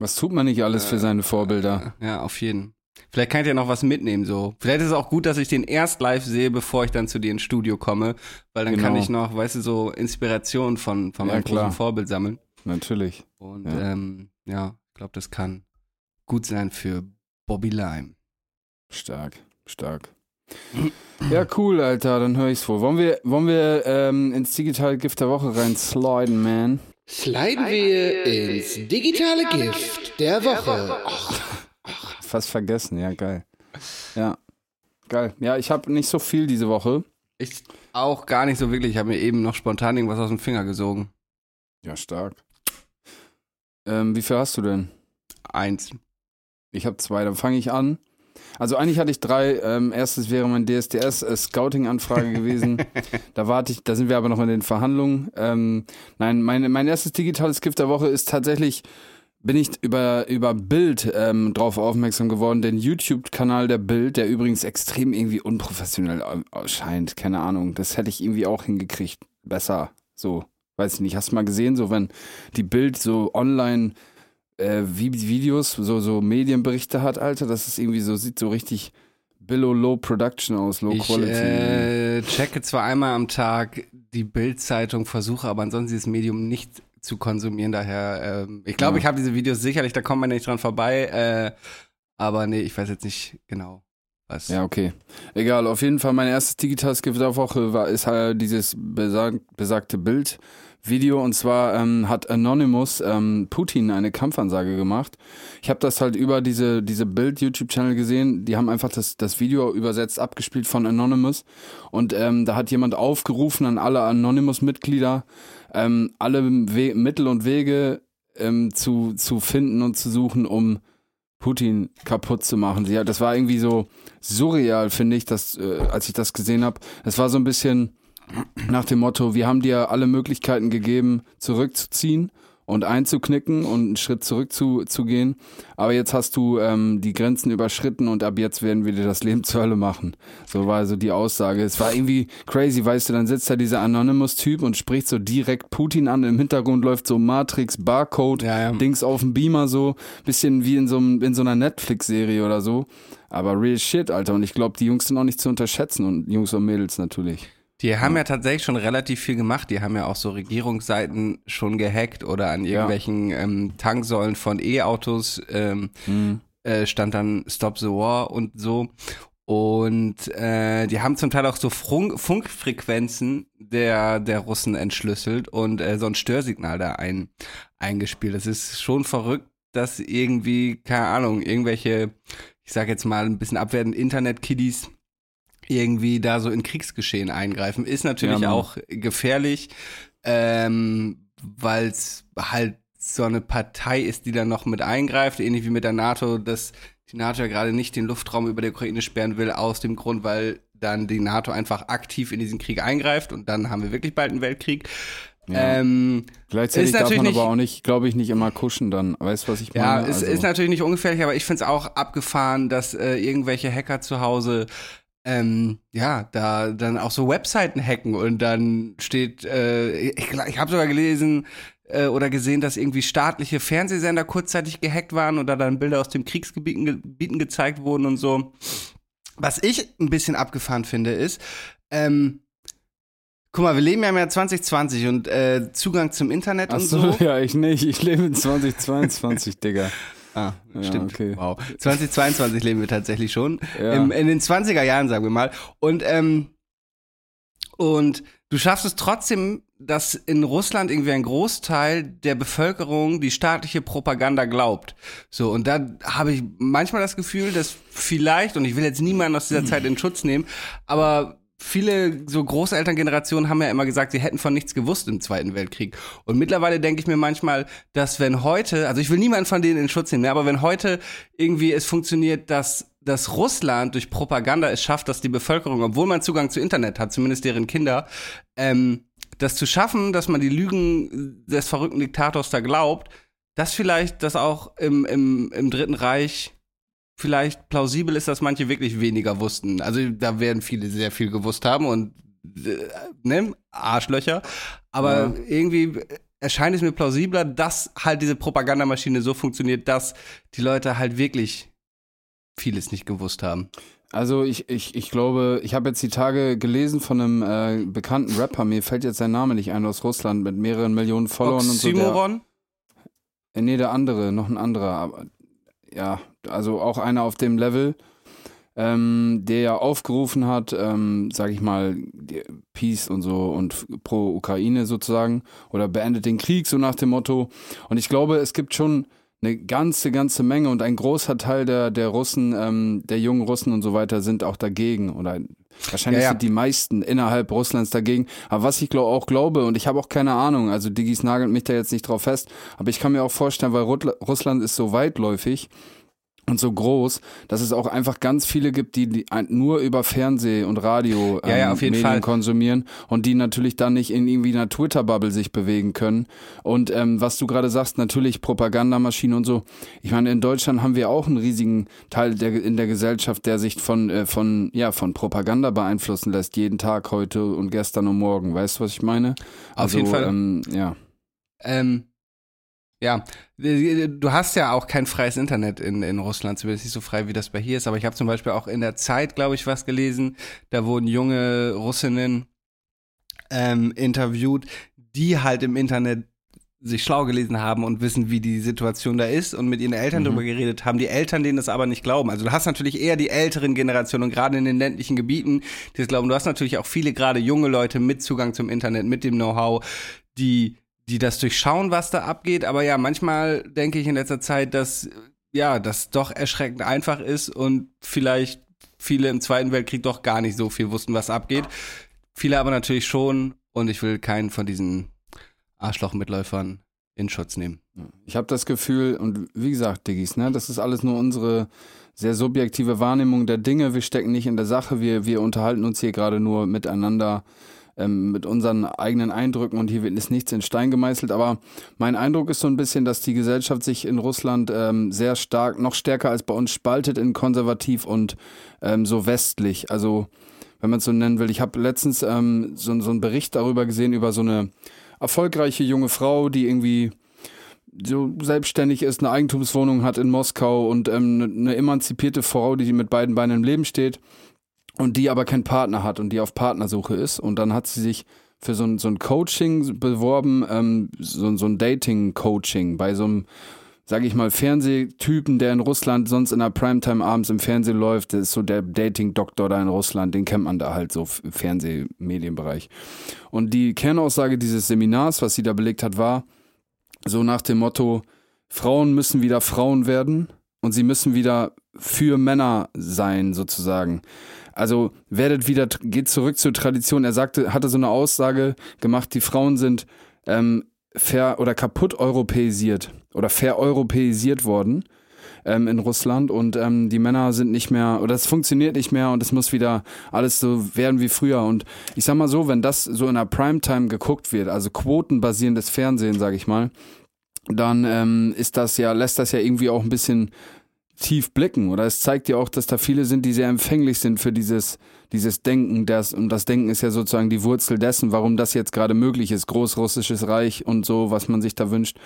Was tut man nicht alles für seine Vorbilder? ja, auf jeden. Vielleicht kann ich ja noch was mitnehmen, so. Vielleicht ist es auch gut, dass ich den erst live sehe, bevor ich dann zu dir ins Studio komme, weil dann kann Genau. ich noch, weißt du, so Inspiration von, von Ja, meinem klar. großen Vorbild sammeln. Natürlich. Und Ja. ähm, ja, ich glaube, das kann gut sein für Bobby Lime. Stark. Stark. Ja, cool, Alter, dann höre ich's wohl. Wollen wir, wollen wir ähm, ins digitale Gift der Woche rein sliden, man? Sliden wir ins digitale Gift der Woche. Fast vergessen, ja, geil. Ja, geil. Ja, ich habe nicht so viel diese Woche. Ich auch gar nicht so wirklich. Ich habe mir eben noch spontan irgendwas aus dem Finger gesogen. Ja, stark. Ähm, wie viel hast du denn? Eins. Ich habe zwei, dann fange ich an. Also eigentlich hatte ich drei. Ähm, erstes wäre mein DSDS-Scouting-Anfrage gewesen. da warte ich, da sind wir aber noch in den Verhandlungen. Ähm, nein, mein, mein erstes digitales Gift der Woche ist tatsächlich, bin ich über, über Bild ähm, drauf aufmerksam geworden, den YouTube-Kanal der Bild, der übrigens extrem irgendwie unprofessionell au- scheint. Keine Ahnung. Das hätte ich irgendwie auch hingekriegt. Besser. So. Weiß ich nicht. Hast du mal gesehen, so wenn die Bild so online äh, Vi- Videos, so, so Medienberichte hat, Alter, das ist irgendwie so, sieht so richtig below low production aus, low Ich quality. äh, checke zwar einmal am Tag die Bild-Zeitung, versuche aber ansonsten dieses Medium nicht zu konsumieren. Daher, ähm, ich glaube, Ja. ich habe diese Videos sicherlich, da kommt man nicht dran vorbei. Äh, aber nee, ich weiß jetzt nicht genau, was. ja, okay. Egal, auf jeden Fall mein erstes digitales Gift der Woche war, ist halt dieses besag, besagte Bild. Video und zwar ähm, hat Anonymous ähm, Putin eine Kampfansage gemacht. Ich habe das halt über diese, diese Bild-YouTube-Channel gesehen. Die haben einfach das, das Video übersetzt, abgespielt von Anonymous. Und ähm, da hat jemand aufgerufen an alle Anonymous-Mitglieder, ähm, alle We Mittel und Wege ähm, zu, zu finden und zu suchen, um Putin kaputt zu machen. Sie, das war irgendwie so surreal, finde ich, dass, äh, als ich das gesehen habe. Es war so ein bisschen nach dem Motto, wir haben dir alle Möglichkeiten gegeben, zurückzuziehen und einzuknicken und einen Schritt zurück zu, zu gehen. Aber jetzt hast du ähm, die Grenzen überschritten und ab jetzt werden wir dir das Leben zur Hölle machen. So war also die Aussage. Es war irgendwie crazy, weißt du, dann sitzt da dieser Anonymous-Typ und spricht so direkt Putin an. Im Hintergrund läuft so Matrix, Barcode, Ja, ja. Dings auf dem Beamer so. Bisschen wie in so, einem- in so einer Netflix-Serie oder so. Aber real shit, Alter. Und ich glaube, die Jungs sind auch nicht zu unterschätzen und Jungs und Mädels natürlich. Die haben ja tatsächlich schon relativ viel gemacht. Die haben ja auch so Regierungsseiten schon gehackt oder an irgendwelchen ähm, Tanksäulen von E-Autos ähm, Mhm. äh, stand dann Stop the War und so. Und äh, die haben zum Teil auch so Funk Funkfrequenzen der, der Russen entschlüsselt und äh, so ein Störsignal da ein, eingespielt. Das ist schon verrückt, dass irgendwie, keine Ahnung, irgendwelche, ich sag jetzt mal ein bisschen abwertend, Internet-Kiddies irgendwie da so in Kriegsgeschehen eingreifen. Ist natürlich Ja, auch gefährlich, ähm, weil es halt so eine Partei ist, die dann noch mit eingreift, ähnlich wie mit der NATO, dass die NATO ja gerade nicht den Luftraum über der Ukraine sperren will, aus dem Grund, weil dann die NATO einfach aktiv in diesen Krieg eingreift und dann haben wir wirklich bald einen Weltkrieg. Ja. Ähm, Gleichzeitig darf man aber nicht- auch nicht, glaube ich, nicht immer kuschen dann. Weißt du, was ich Ja, meine? es Also- ist natürlich nicht ungefährlich, aber ich finde es auch abgefahren, dass äh, irgendwelche Hacker zu Hause ähm, ja, da dann auch so Webseiten hacken und dann steht, äh, ich, ich habe sogar gelesen äh, oder gesehen, dass irgendwie staatliche Fernsehsender kurzzeitig gehackt waren da dann Bilder aus dem Kriegsgebieten Gebieten gezeigt wurden und so. Was ich ein bisschen abgefahren finde, ist, ähm, Guck mal, wir leben ja im Jahr 2020 und äh, Zugang zum Internet und Achso, so. ja, ich nicht. Ich lebe in 2022, Digga. Ah, Ja, stimmt. okay. Wow. 2022 leben wir tatsächlich schon. Ja. Im, in den 20er Jahren, sagen wir mal. Und, ähm, und du schaffst es trotzdem, dass in Russland irgendwie ein Großteil der Bevölkerung die staatliche Propaganda glaubt. So, und da habe ich manchmal das Gefühl, dass vielleicht, und ich will jetzt niemanden aus dieser Zeit in Schutz nehmen, aber viele so Großelterngenerationen haben ja immer gesagt, sie hätten von nichts gewusst im Zweiten Weltkrieg. Und mittlerweile denke ich mir manchmal, dass wenn heute, also ich will niemanden von denen in Schutz nehmen, ne, aber wenn heute irgendwie es funktioniert, dass dass Russland durch Propaganda es schafft, dass die Bevölkerung, obwohl man Zugang zu Internet hat, zumindest deren Kinder, ähm, das zu schaffen, dass man die Lügen des verrückten Diktators da glaubt, dass vielleicht das auch im, im, im Dritten Reich vielleicht plausibel ist, dass manche wirklich weniger wussten. Also da werden viele sehr viel gewusst haben und äh, ne, Arschlöcher. Aber Ja. irgendwie erscheint es mir plausibler, dass halt diese Propagandamaschine so funktioniert, dass die Leute halt wirklich vieles nicht gewusst haben. Also ich, ich, ich glaube, ich habe jetzt die Tage gelesen von einem äh, bekannten Rapper, mir fällt jetzt sein Name nicht ein, aus Russland, mit mehreren Millionen Followern und so. Der, Oxymoron? äh, nee, der andere, noch ein anderer. Aber, ja, also auch einer auf dem Level, ähm, der ja aufgerufen hat, ähm, sag ich mal, Peace und so und pro Ukraine sozusagen oder beendet den Krieg, so nach dem Motto. Und ich glaube, es gibt schon eine ganze, ganze Menge und ein großer Teil der, der Russen, ähm, der jungen Russen und so weiter sind auch dagegen oder wahrscheinlich Ja, ja. sind die meisten innerhalb Russlands dagegen. Aber was ich glaub, auch glaube, und ich habe auch keine Ahnung, also Digis nagelt mich da jetzt nicht drauf fest, aber ich kann mir auch vorstellen, weil Russland ist so weitläufig, und so groß, dass es auch einfach ganz viele gibt, die, die nur über Fernseh und Radio ähm, Ja, ja, jeden Medien Fall. konsumieren und die natürlich dann nicht in irgendwie einer Twitter-Bubble sich bewegen können. Und ähm, was du gerade sagst, natürlich Propagandamaschinen und so. Ich meine, in Deutschland haben wir auch einen riesigen Teil der, in der Gesellschaft, der sich von, äh, von, ja, von Propaganda beeinflussen lässt, jeden Tag, heute und gestern und morgen. Weißt du, was ich meine? Auf jeden Fall. Ähm, ja. Ähm, ja, du hast ja auch kein freies Internet in, in Russland, zumindest nicht so frei, wie das bei hier ist. Aber ich habe zum Beispiel auch in der Zeit, glaube ich, was gelesen. Da wurden junge Russinnen ähm, interviewt, die halt im Internet sich schlau gelesen haben und wissen, wie die Situation da ist und mit ihren Eltern Mhm. darüber geredet haben, die Eltern denen das aber nicht glauben. Also du hast natürlich eher die älteren Generationen und gerade in den ländlichen Gebieten, die das glauben. Du hast natürlich auch viele gerade junge Leute mit Zugang zum Internet, mit dem Know-how, die, die das durchschauen, was da abgeht. Aber ja, manchmal denke ich in letzter Zeit, dass ja, das doch erschreckend einfach ist und vielleicht viele im Zweiten Weltkrieg doch gar nicht so viel wussten, was abgeht. Viele aber natürlich schon und ich will keinen von diesen Arschlochmitläufern in Schutz nehmen. Ich habe das Gefühl, und wie gesagt, Diggis, ne, das ist alles nur unsere sehr subjektive Wahrnehmung der Dinge. Wir stecken nicht in der Sache, wir, wir unterhalten uns hier gerade nur miteinander ähm, mit unseren eigenen Eindrücken und hier wird ist nichts in Stein gemeißelt. Aber mein Eindruck ist so ein bisschen, dass die Gesellschaft sich in Russland ähm, sehr stark, noch stärker als bei uns spaltet in konservativ und ähm, so westlich. Also wenn man es so nennen will. Ich habe letztens ähm, so, so einen Bericht darüber gesehen, über so eine erfolgreiche junge Frau, die irgendwie so selbstständig ist, eine Eigentumswohnung hat in Moskau und ähm, eine emanzipierte Frau, die mit beiden Beinen im Leben steht und die aber keinen Partner hat und die auf Partnersuche ist. Und dann hat sie sich für so ein, so ein Coaching beworben, ähm, so, so ein Dating-Coaching bei so einem, sag ich mal, Fernsehtypen, der in Russland sonst in der Primetime abends im Fernsehen läuft. Das ist so der Dating-Doktor da in Russland, den kennt man da halt so im Fernsehmedienbereich. Und die Kernaussage dieses Seminars, was sie da belegt hat, war, so nach dem Motto, Frauen müssen wieder Frauen werden und sie müssen wieder für Männer sein, sozusagen. Also werdet wieder, geht zurück zur Tradition. Er sagte, hatte so eine Aussage gemacht, die Frauen sind ähm, ver oder kaputt europäisiert oder vereuropäisiert worden ähm, in Russland und ähm, die Männer sind nicht mehr oder es funktioniert nicht mehr und es muss wieder alles so werden wie früher und ich sag mal so, wenn das so in der Primetime geguckt wird, also quotenbasierendes Fernsehen, sag ich mal, dann ähm, ist das ja lässt das ja irgendwie auch ein bisschen tief blicken oder es zeigt ja auch, dass da viele sind, die sehr empfänglich sind für dieses dieses Denken, das und das Denken ist ja sozusagen die Wurzel dessen, warum das jetzt gerade möglich ist, großrussisches Reich und so, was man sich da wünscht.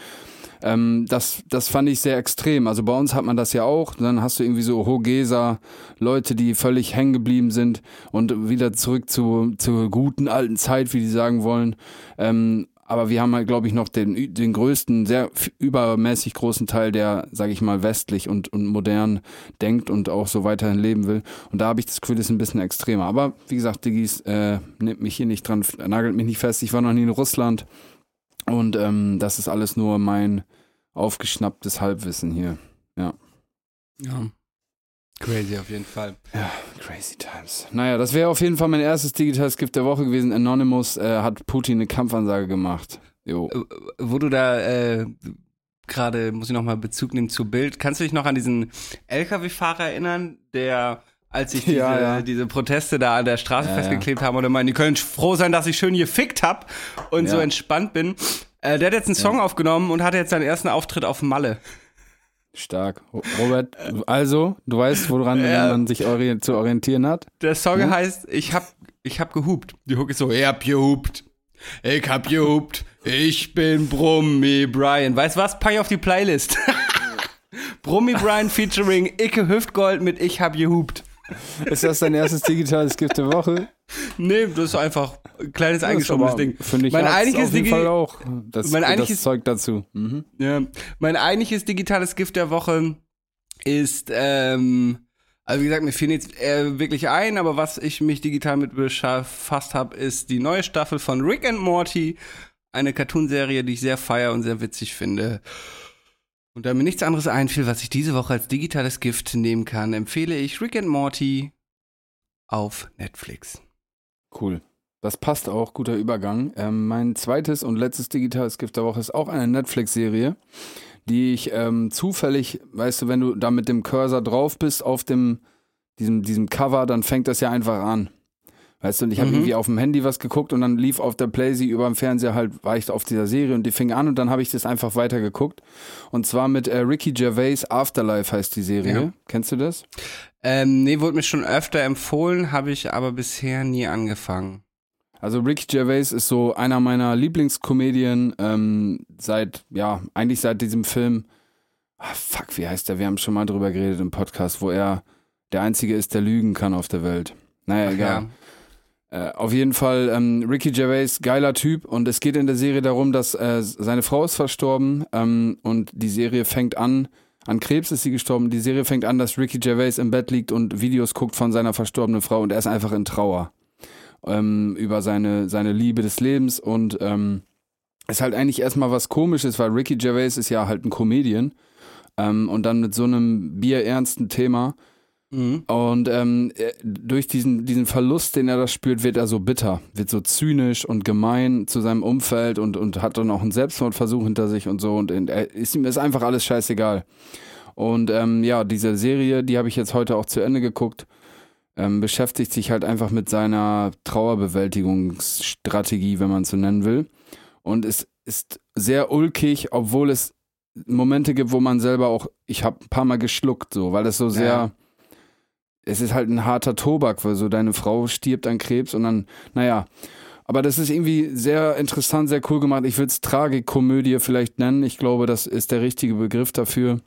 Ähm, das, das fand ich sehr extrem. Also bei uns hat man das ja auch. Dann hast du irgendwie so Hogeser, Leute, die völlig hängen geblieben sind und wieder zurück zu, zur guten alten Zeit, wie die sagen wollen. Ähm, aber wir haben halt, glaube ich, noch den, den größten, sehr übermäßig großen Teil, der, sage ich mal, westlich und, und modern denkt und auch so weiterhin leben will. Und da habe ich das Gefühl, das ist ein bisschen extremer. Aber wie gesagt, Diggis äh, nimmt mich hier nicht dran, nagelt mich nicht fest. Ich war noch nie in Russland. Und ähm, das ist alles nur mein aufgeschnapptes Halbwissen hier. Ja. Crazy auf jeden Fall. Ja, crazy times. Naja, das wäre auf jeden Fall mein erstes digitales Gift der Woche gewesen. Anonymous äh, hat Putin eine Kampfansage gemacht. Jo. Äh, Wo du da äh, gerade, muss ich nochmal Bezug nehmen zu Bild, kannst du dich noch an diesen LKW-Fahrer erinnern, der als sich diese, Ja, ja. diese Proteste da an der Straße Ja, festgeklebt haben oder meinen, die können froh sein, dass ich schön gefickt hab und so entspannt bin. Äh, der hat jetzt einen Song aufgenommen und hatte jetzt seinen ersten Auftritt auf Malle. Stark. Ro- Robert, also, du weißt, woran Ja. man sich ori zu orientieren hat? Der Song Hm? heißt Ich hab, ich hab gehupt. Die Hook ist so, ich hab gehupt. Ich hab gehupt. Ich bin Brummi Brian. Weißt du was? Pack ich auf die Playlist. Brummi Brian featuring Icke Hüftgold mit Ich hab gehupt. Ist das dein erstes digitales Gift der Woche? Nee, das ist einfach ein kleines eingeschobenes Ding. Finde ich mein eigentliches auf jeden Digi- Fall auch. Das, mein das eigentliches- Zeug dazu. Mhm. Ja, mein eigentliches digitales Gift der Woche ist, ähm, also wie gesagt, mir fiel jetzt äh, wirklich ein, aber was ich mich digital mit befasst habe, ist die neue Staffel von Rick and Morty, eine Cartoonserie, die ich sehr feier und sehr witzig finde. Und da mir nichts anderes einfiel, was ich diese Woche als digitales Gift nehmen kann, empfehle ich Rick and Morty auf Netflix. Cool. Das passt auch, guter Übergang. Ähm, mein zweites und letztes digitales Gift der Woche ist auch eine Netflix-Serie, die ich ähm, zufällig, weißt du, wenn du da mit dem Cursor drauf bist auf dem, diesem, diesem Cover, dann fängt das ja einfach an. Weißt du, und ich habe Mhm. irgendwie auf dem Handy was geguckt und dann lief auf der Playsee über dem Fernseher halt, war ich auf dieser Serie und die fing an und dann habe ich das einfach weitergeguckt. Und zwar mit äh, Ricky Gervais Afterlife heißt die Serie. Ja. Kennst du das? Ähm, nee, wurde mir schon öfter empfohlen, habe ich aber bisher nie angefangen. Also Ricky Gervais ist so einer meiner Lieblingskomedien ähm, seit, ja, eigentlich seit diesem Film. Ah, fuck, wie heißt der? Wir haben schon mal drüber geredet im Podcast, wo er der Einzige ist, der lügen kann auf der Welt. Naja, Ach egal. Äh, auf jeden Fall, ähm, Ricky Gervais, geiler Typ. Und es geht in der Serie darum, dass äh, seine Frau ist verstorben ähm, und die Serie fängt an, an Krebs ist sie gestorben. Die Serie fängt an, dass Ricky Gervais im Bett liegt und Videos guckt von seiner verstorbenen Frau und er ist einfach in Trauer ähm, über seine, seine Liebe des Lebens und ähm, ist halt eigentlich erstmal was komisches, weil Ricky Gervais ist ja halt ein Comedian ähm, und dann mit so einem bierernsten Thema Mhm. und ähm, er- durch diesen, diesen Verlust, den er da spürt, wird er so bitter, wird so zynisch und gemein zu seinem Umfeld und, und hat dann auch einen Selbstmordversuch hinter sich und so. Und er ist ihm ist einfach alles scheißegal. Und ähm, ja, diese Serie, die habe ich jetzt heute auch zu Ende geguckt, ähm, beschäftigt sich halt einfach mit seiner Trauerbewältigungsstrategie, wenn man es so nennen will. Und es ist sehr ulkig, obwohl es Momente gibt, wo man selber auch, ich habe ein paar Mal geschluckt, so, weil es so sehr, Ja. Es ist halt ein harter Tobak, weil so deine Frau stirbt an Krebs und dann, naja. Aber das ist irgendwie sehr interessant, sehr cool gemacht. Ich würde es Tragikomödie vielleicht nennen. Ich glaube, das ist der richtige Begriff dafür.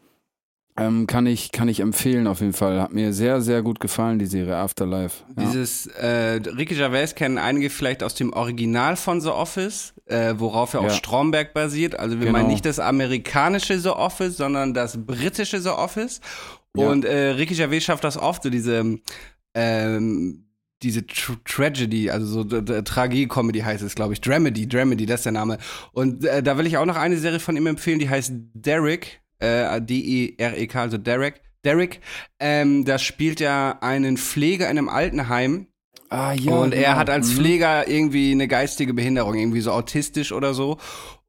Ähm, kann, ich, kann ich empfehlen auf jeden Fall. Hat mir sehr, sehr gut gefallen, die Serie Afterlife. Ja. Dieses äh, Ricky Gervais kennen einige vielleicht aus dem Original von The Office, äh, worauf ja auch Ja. Stromberg basiert. Also wir Genau. meinen nicht das amerikanische The Office, sondern das britische The Office. Ja. Und äh, Ricky Gervais schafft das oft, so diese ähm, diese Tr Tragedy, also so Tragik-Comedy heißt es, glaube ich. Dramedy, Dramedy, das ist der Name. Und äh, da will ich auch noch eine Serie von ihm empfehlen, die heißt Derek, äh, D-E-R-E-K, also Derek. Derek, ähm, das spielt ja einen Pfleger in einem Altenheim ah, ja. und er genau. hat als Mhm. Pfleger irgendwie eine geistige Behinderung, irgendwie so autistisch oder so.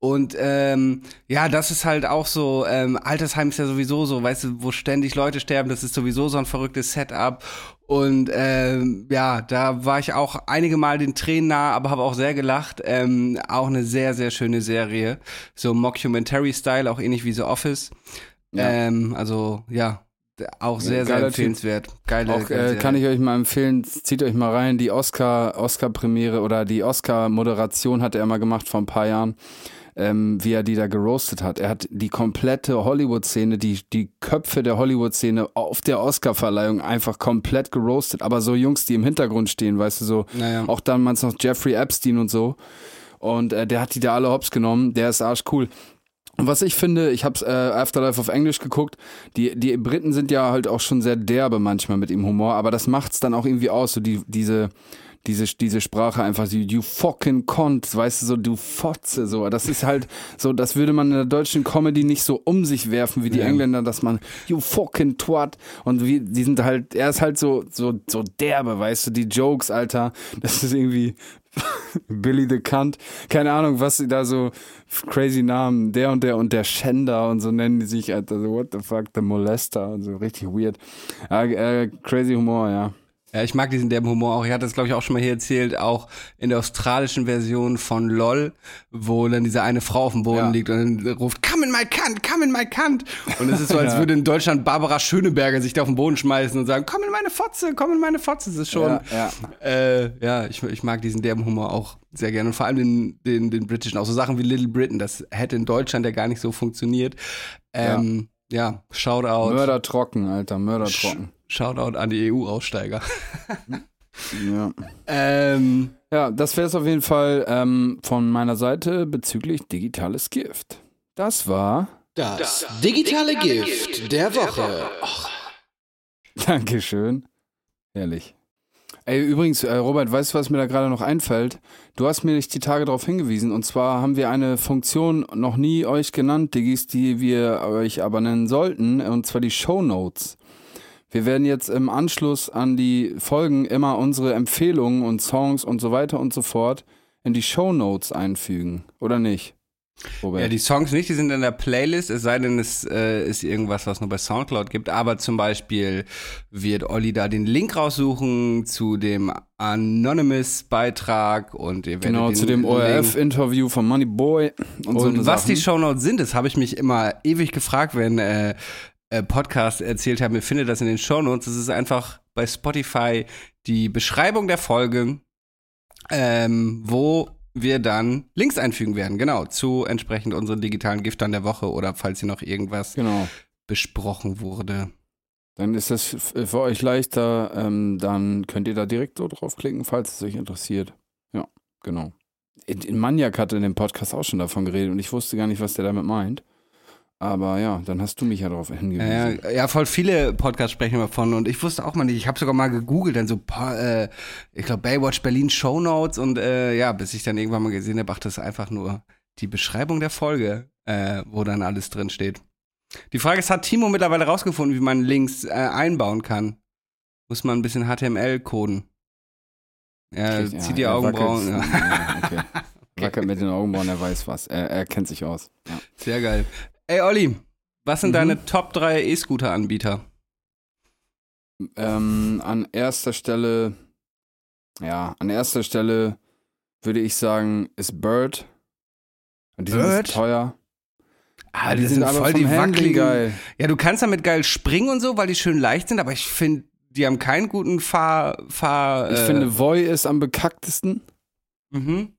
Und ähm, ja, das ist halt auch so, ähm, Altersheim ist ja sowieso so, weißt du, wo ständig Leute sterben, das ist sowieso so ein verrücktes Setup. Und ähm, ja, da war ich auch einige Mal den Tränen nah, aber habe auch sehr gelacht. Ähm, auch eine sehr, sehr schöne Serie. So Mockumentary-Style, auch ähnlich wie The Office. Ja. Ähm, also ja, auch sehr, sehr geiler empfehlenswert. Geile, Auch äh, kann ich euch mal empfehlen, zieht euch mal rein, die Oscar, Oscar-Premiere oder die Oscar-Moderation hat er mal gemacht vor ein paar Jahren. Ähm, wie er die da geroastet hat. Er hat die komplette Hollywood-Szene, die, die Köpfe der Hollywood-Szene auf der Oscar-Verleihung einfach komplett geroastet. Aber so Jungs, die im Hintergrund stehen, weißt du, so Naja. auch damals noch Jeffrey Epstein und so. Und äh, der hat die da alle hops genommen. Der ist arschcool. Und was ich finde, ich habe äh, Afterlife auf Englisch geguckt, die, die Briten sind ja halt auch schon sehr derbe manchmal mit ihrem Humor, aber das macht's dann auch irgendwie aus, so die, diese, diese, diese Sprache einfach, so, you fucking cunt, weißt du, so, du Fotze, so. Das ist halt so, das würde man in der deutschen Comedy nicht so um sich werfen wie die Ja. Engländer, dass man, you fucking twat. Und wie, die sind halt, er ist halt so, so, so derbe, weißt du, die Jokes, Alter. Das ist irgendwie, Billy the Cunt. Keine Ahnung, was sie da so crazy Namen, der und der und der Schänder und so nennen die sich, Alter, so what the fuck, the Molester und so richtig weird. Ja, äh, crazy Humor, ja. Ja, ich mag diesen derben Humor auch. Ich hatte das, glaube ich, auch schon mal hier erzählt, auch in der australischen Version von LOL, wo dann diese eine Frau auf dem Boden Ja. liegt und dann ruft, come in my cunt, come in my cunt. Und es ist so, als Ja. würde in Deutschland Barbara Schöneberger sich da auf den Boden schmeißen und sagen, komm in meine Fotze, komm in meine Fotze. Das ist schon, Ja, ja. Äh, ja ich, ich mag diesen derben Humor auch sehr gerne. Und vor allem den, den, den britischen, auch so Sachen wie Little Britain, das hätte in Deutschland ja gar nicht so funktioniert. Ähm, ja. Shoutout. Mörder trocken, Alter, Mörder trocken. Shoutout an die EU-Aussteiger. Ja. ähm, ja, das wäre es auf jeden Fall ähm, von meiner Seite bezüglich digitales Gift. Das war. Das digitale Gift der Woche. Dankeschön. Herrlich. Ey, übrigens, äh, Robert, weißt du, was mir da gerade noch einfällt? Du hast mir die Tage darauf hingewiesen. Und zwar haben wir eine Funktion noch nie euch genannt, Diggis, die wir euch aber nennen sollten. Und zwar die Show Notes. Wir werden jetzt im Anschluss an die Folgen immer unsere Empfehlungen und Songs und so weiter und so fort in die Show Notes einfügen. Oder nicht? Robert? Ja, die Songs nicht, die sind in der Playlist, es sei denn, es äh, ist irgendwas, was nur bei Soundcloud gibt. Aber zum Beispiel wird Olli da den Link raussuchen zu dem Anonymous-Beitrag und ihr werdet genau, zu dem ORF-Interview von Money Boy und, so Und eine was Sachen. die Shownotes sind, das habe ich mich immer ewig gefragt, wenn äh, äh, Podcasts erzählt haben, ihr findet das in den Shownotes. Das ist einfach bei Spotify die Beschreibung der Folge, ähm, wo wir dann Links einfügen werden, genau, zu entsprechend unseren digitalen Giftern der Woche oder falls hier noch irgendwas Genau. besprochen wurde. Dann ist das für euch leichter. Ähm, dann könnt ihr da direkt so draufklicken, falls es euch interessiert. Ja, genau. In, in Maniac hatte in dem Podcast auch schon davon geredet und ich wusste gar nicht, was der damit meint. Aber ja, dann hast du mich ja darauf hingewiesen. Ja, ja, ja, voll viele Podcasts sprechen davon und ich wusste auch mal nicht, ich habe sogar mal gegoogelt, dann so, äh, ich glaube Baywatch Berlin Shownotes und äh, ja, bis ich dann irgendwann mal gesehen habe, ach, das ist einfach nur die Beschreibung der Folge, äh, wo dann alles drin steht. Die Frage ist, hat Timo mittlerweile rausgefunden, wie man Links äh, einbauen kann? Muss man ein bisschen HTML coden? Er ja, zieht die er Augenbrauen. Ja. Ja, okay. Wackelt mit den Augenbrauen, er weiß was. Er, er kennt sich aus. Ja. Sehr geil. Ey, Olli, was sind Mhm. deine Top 3 E-Scooter-Anbieter? Ähm, an erster Stelle, ja, an erster Stelle würde ich sagen, ist Bird. Die Bird? sind teuer. Ah, die sind aber vom Handling geil. Ja, du kannst damit geil springen und so, weil die schön leicht sind, aber ich finde, die haben keinen guten Fahr... Fahr Ich äh, finde, Voy ist am bekacktesten. Mhm.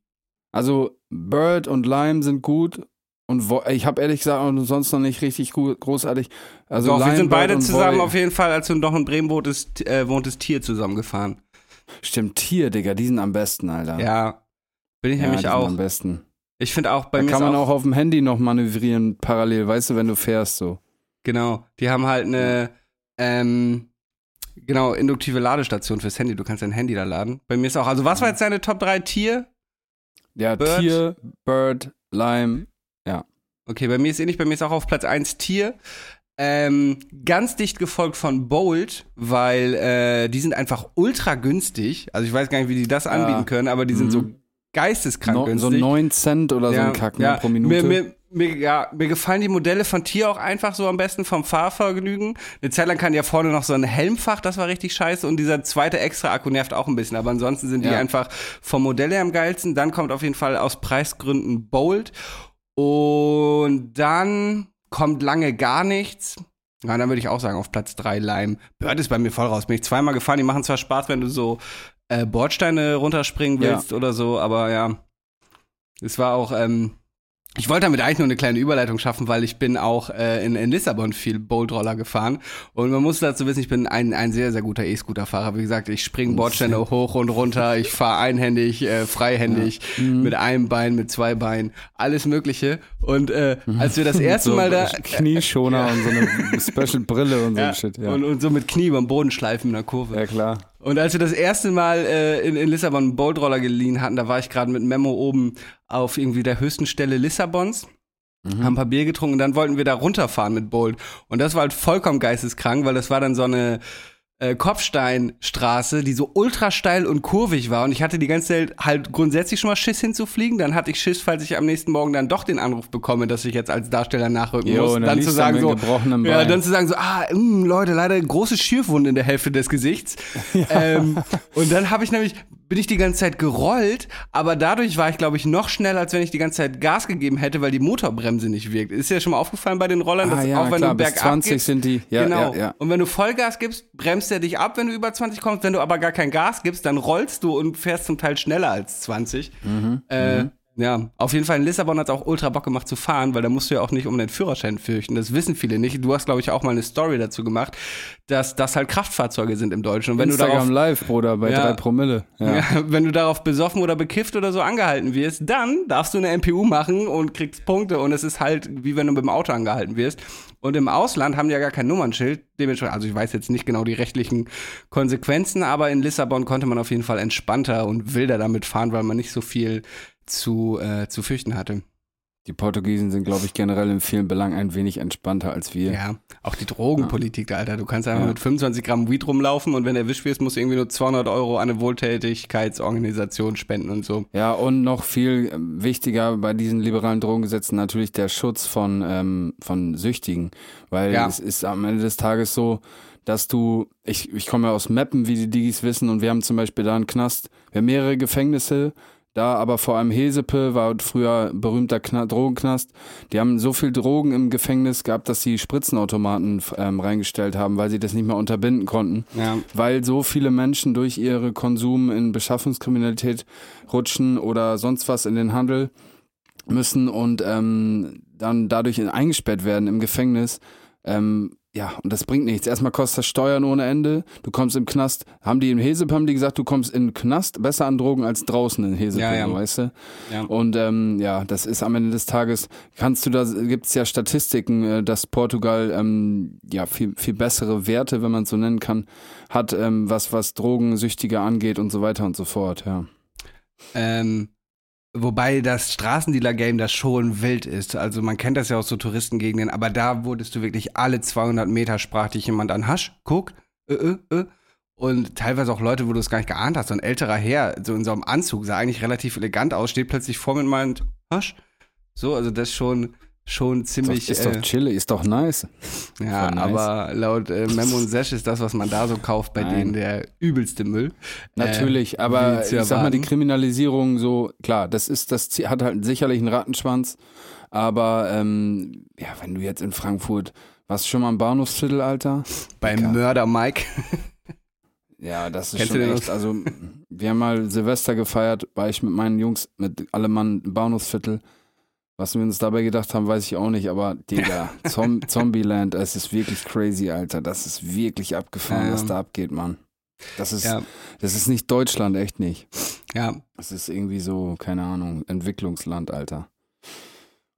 Also Bird und Lime sind gut. Und ich habe ehrlich gesagt auch sonst noch nicht richtig großartig. Also Doch, wir sind beide zusammen Voy- auf jeden Fall, als du noch in Bremen wohntest, äh, wohntest Tier zusammengefahren. Stimmt, Tier, Digga, die sind am besten, Alter. Ja. Bin ich Ja, nämlich die sind auch. am besten. Ich finde auch, bei Da mir kann man auch, auch auf dem Handy noch manövrieren, parallel, weißt du, wenn du fährst so. genau, die haben halt eine, ähm, genau, induktive Ladestation fürs Handy. Du kannst dein Handy da laden. Bei mir ist auch, also was war jetzt deine Top 3 Tier? Ja, Bird. Tier, Bird, Lime. Okay, bei mir ist ähnlich, bei mir ist auch auf Platz 1 Tier. Ähm, ganz dicht gefolgt von Bolt, weil äh, die sind einfach ultra günstig. Also ich weiß gar nicht, wie die das anbieten können, aber die sind Mhm. so geisteskrank No, günstig. so 9 Cent oder so ein Kack ne, pro Minute. Mir, mir, mir, ja, mir gefallen die Modelle von Tier auch einfach so am besten vom Fahrvergnügen. Eine Zeit lang kann ja vorne noch so ein Helmfach, das war richtig scheiße. Und dieser zweite extra Akku nervt auch ein bisschen. Aber ansonsten sind die Ja. einfach vom Modell her am geilsten. Dann kommt auf jeden Fall aus Preisgründen Bolt. Und dann kommt lange gar nichts. Ja, dann würde ich auch sagen, auf Platz 3 Lime. Bird ist bei mir voll raus. Bin ich zweimal gefahren. Die machen zwar Spaß, wenn du so äh, Bordsteine runterspringen Ja. willst oder so, aber ja. Es war auch, ähm, ich wollte damit eigentlich nur eine kleine Überleitung schaffen, weil ich bin auch äh, in, in Lissabon viel Boldroller gefahren. Und man muss dazu wissen, ich bin ein, ein sehr, sehr guter E-Scooter-Fahrer. Wie gesagt, ich springe Bordsteine hoch und runter, ich fahre einhändig, äh, freihändig, mit einem Bein, mit zwei Beinen, alles Mögliche. Und äh, als wir das erste so Mal da. Knieschoner und so eine Special-Brille und so Ja, ein Shit, ja. und, und so mit Knie beim Boden schleifen in der Kurve. ja, klar. Und als wir das erste Mal äh, in, in Lissabon einen Boldroller geliehen hatten, da war ich gerade mit Memo oben auf irgendwie der höchsten Stelle Lissabons. Haben ein paar Bier getrunken und dann wollten wir da runterfahren mit Bold. Und das war halt vollkommen geisteskrank, weil das war dann so eine äh, Kopfsteinstraße, die so ultra steil und kurvig war. Und ich hatte die ganze Zeit halt grundsätzlich schon mal Schiss hinzufliegen. Dann hatte ich Schiss, falls ich am nächsten Morgen dann doch den Anruf bekomme, dass ich jetzt als Darsteller nachrücken Jo, muss. und dann Dann zu sagen so, ja, dann zu sagen so, ah, mh, Leute, leider große Schürfwunde in der Hälfte des Gesichts. Ähm, und dann habe ich nämlich, bin ich die ganze Zeit gerollt, aber dadurch war ich, glaube ich, noch schneller, als wenn ich die ganze Zeit Gas gegeben hätte, weil die Motorbremse nicht wirkt. Ist dir schon mal aufgefallen bei den Rollern, Ah, dass ja, auch wenn klar, du bis bergab 20 gibst, sind die. Ja, genau. ja, ja. Und wenn du Vollgas gibst, bremst er dich ab, wenn du über 20 kommst. Wenn du aber gar kein Gas gibst, dann rollst du und fährst zum Teil schneller als 20. Mhm, Äh, ja, auf jeden Fall in Lissabon hat es auch ultra Bock gemacht zu fahren, weil da musst du ja auch nicht um den Führerschein fürchten. Das wissen viele nicht. Du hast, glaube ich, auch mal eine Story dazu gemacht, dass das halt Kraftfahrzeuge sind im Deutschen. Und wenn du Instagram darauf Live, Bruder, bei Ja. drei Promille. Ja. ja, wenn du darauf besoffen oder bekifft oder so angehalten wirst, dann darfst du eine MPU machen und kriegst Punkte und es ist halt wie wenn du mit dem Auto angehalten wirst. Und im Ausland haben die ja gar kein Nummernschild. Dementsprechend, also ich weiß jetzt nicht genau die rechtlichen Konsequenzen, aber in Lissabon konnte man auf jeden Fall entspannter und wilder damit fahren, weil man nicht so viel zu, äh, zu fürchten hatte. Die Portugiesen sind, glaube ich, generell in vielen Belangen ein wenig entspannter als wir. Ja, auch die Drogenpolitik, Alter. Du kannst einfach Ja. mit 25 Gramm Weed rumlaufen und wenn erwischt wirst, musst du irgendwie nur 200 Euro an eine Wohltätigkeitsorganisation spenden und so. Ja, und noch viel ähm, wichtiger bei diesen liberalen Drogengesetzen natürlich der Schutz von, ähm, von Süchtigen. Weil Ja. es ist am Ende des Tages so, dass du, ich, ich komme ja aus Meppen, wie die Digis wissen, und wir haben zum Beispiel da einen Knast, wir haben mehrere Gefängnisse, da aber vor allem Hesepe war früher berühmter Kna Drogenknast. Die haben so viel Drogen im Gefängnis gehabt, dass sie Spritzenautomaten ähm, reingestellt haben, weil sie das nicht mehr unterbinden konnten Ja. weil so viele Menschen durch ihre Konsum in Beschaffungskriminalität rutschen oder sonst was in den Handel müssen und ähm, dann dadurch in- eingesperrt werden im Gefängnis. Ähm, ja, und das bringt nichts. Erstmal kostet das Steuern ohne Ende. Du kommst im Knast. Haben die im Hesep, haben die gesagt, du kommst in den Knast besser an Drogen als draußen in Hesep, Ja, ja. weißt du? Ja. Und ähm, ja, das ist am Ende des Tages, kannst du da, gibt es ja Statistiken, äh, dass Portugal ähm, ja viel, viel bessere Werte, wenn man es so nennen kann, hat, ähm, was, was Drogensüchtige angeht und so weiter und so fort, ja. Ähm, wobei das Straßendealer-Game das schon wild ist. Also man kennt das ja aus so Touristengegenden, aber da wurdest du wirklich alle 200 Meter sprach dich jemand an, Hasch, guck, äh, äh, äh. Und teilweise auch Leute, wo du es gar nicht geahnt hast. So ein älterer Herr, so in so einem Anzug, sah eigentlich relativ elegant aus, steht plötzlich vor mir und meint, Hasch. So, also das ist schon, schon Ist ziemlich. doch, ist äh, doch chillig, ist doch nice. ja, nice. aber laut äh, Memo und Sesh ist das, was man da so kauft, bei Nein. denen der übelste Müll. Natürlich, Äh, aber ich sag mal, die. Kriminalisierung so, klar, das ist, das hat halt sicherlich einen Rattenschwanz, aber ähm, ja, wenn du jetzt in Frankfurt, warst du schon mal im Bahnhofsviertel, Alter? Bei Dicker. Mörder Mike. Ja, das ist Kennst schon echt. Also, wir haben mal Silvester gefeiert, war ich mit meinen Jungs, mit allem Mann im Bahnhofsviertel. Was wir uns dabei gedacht haben, weiß ich auch nicht, aber Digga, Zom Zombieland, es ist wirklich crazy, Alter. Das ist wirklich abgefahren, Ja. was da abgeht, Mann. Das ist, Ja, das ist nicht Deutschland, echt nicht. ja, Das ist irgendwie so, keine Ahnung, Entwicklungsland, Alter.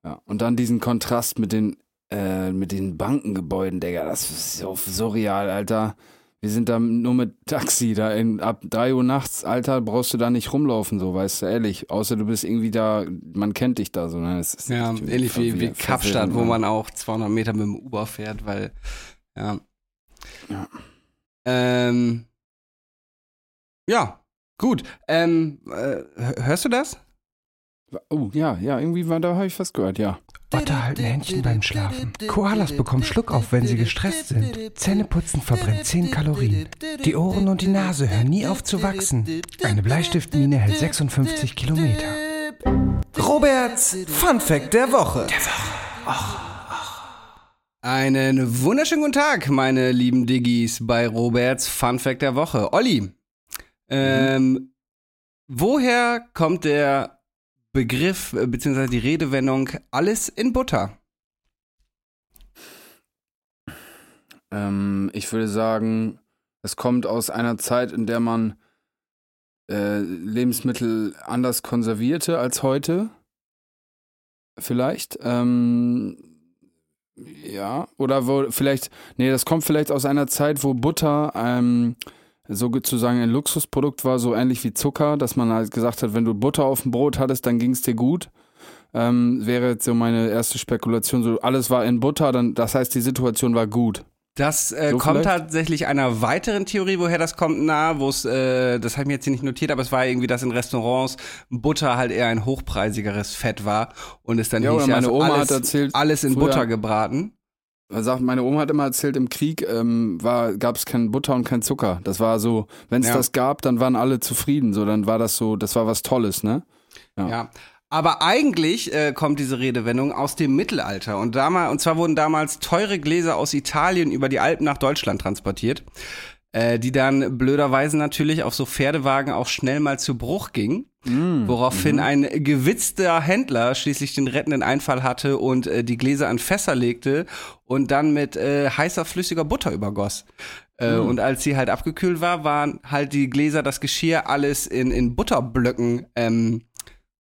Ja, und dann diesen Kontrast mit den, äh, mit den Bankengebäuden, Digga, das ist so surreal, Alter. Wir sind da nur mit Taxi, da in, ab 3 Uhr nachts, Alter, brauchst du da nicht rumlaufen, so, weißt du, ehrlich. Außer du bist irgendwie da, man kennt dich da so, ne? Ja, ähnlich wie, wie Kapstadt, wo man auch 200 Meter mit dem Uber fährt, weil, ja. Ja. Ähm, ja, gut. Ähm, äh, hörst du das? Oh, ja, ja, irgendwie war, da habe ich was gehört, ja. Otter halten Händchen beim Schlafen. Koalas bekommen Schluckauf, wenn sie gestresst sind. Zähneputzen verbrennt 10 Kalorien. Die Ohren und die Nase hören nie auf zu wachsen. Eine Bleistiftmine hält 56 Kilometer. Roberts Fun Fact der Woche. Einen wunderschönen guten Tag, meine lieben Diggis, bei Roberts Fun Fact der Woche. Olli, ähm, woher kommt der Begriff äh, beziehungsweise die Redewendung alles in Butter? Ähm, ich würde sagen, es kommt aus einer Zeit, in der man äh, Lebensmittel anders konservierte als heute. Vielleicht. Ähm, ja, oder wo vielleicht, nee, das kommt vielleicht aus einer Zeit, wo Butter ähm, sozusagen ein Luxusprodukt war, so ähnlich wie Zucker, dass man halt gesagt hat, wenn du Butter auf dem Brot hattest, dann ging es dir gut. Ähm, wäre jetzt so meine erste Spekulation, so alles war in Butter, dann das heißt, die Situation war gut. Das äh, So kommt vielleicht? tatsächlich einer weiteren Theorie, woher das kommt, nahe, wo es, äh, das habe ich mir jetzt hier nicht notiert, aber es war irgendwie, dass in Restaurants Butter halt eher ein hochpreisigeres Fett war und es dann Ja, hieß, ja, meine so Oma alles, hat erzählt, alles in früher- Butter gebraten. Sagt, meine Oma hat immer erzählt, im Krieg ähm, gab es kein Butter und kein Zucker. Das war so, wenn es Ja. das gab, dann waren alle zufrieden. So, dann war das so, das war was Tolles, ne? Ja. Ja. Aber eigentlich äh, kommt diese Redewendung aus dem Mittelalter und damals und zwar wurden damals teure Gläser aus Italien über die Alpen nach Deutschland transportiert, äh, die dann blöderweise natürlich auf so Pferdewagen auch schnell mal zu Bruch gingen. Mm, Woraufhin mhm. ein gewitzter Händler schließlich den rettenden Einfall hatte und äh, die Gläser an Fässer legte und dann mit äh, heißer flüssiger Butter übergoss. Äh, Mm. Und als sie halt abgekühlt war, waren halt die Gläser, das Geschirr, alles in, in Butterblöcken ähm,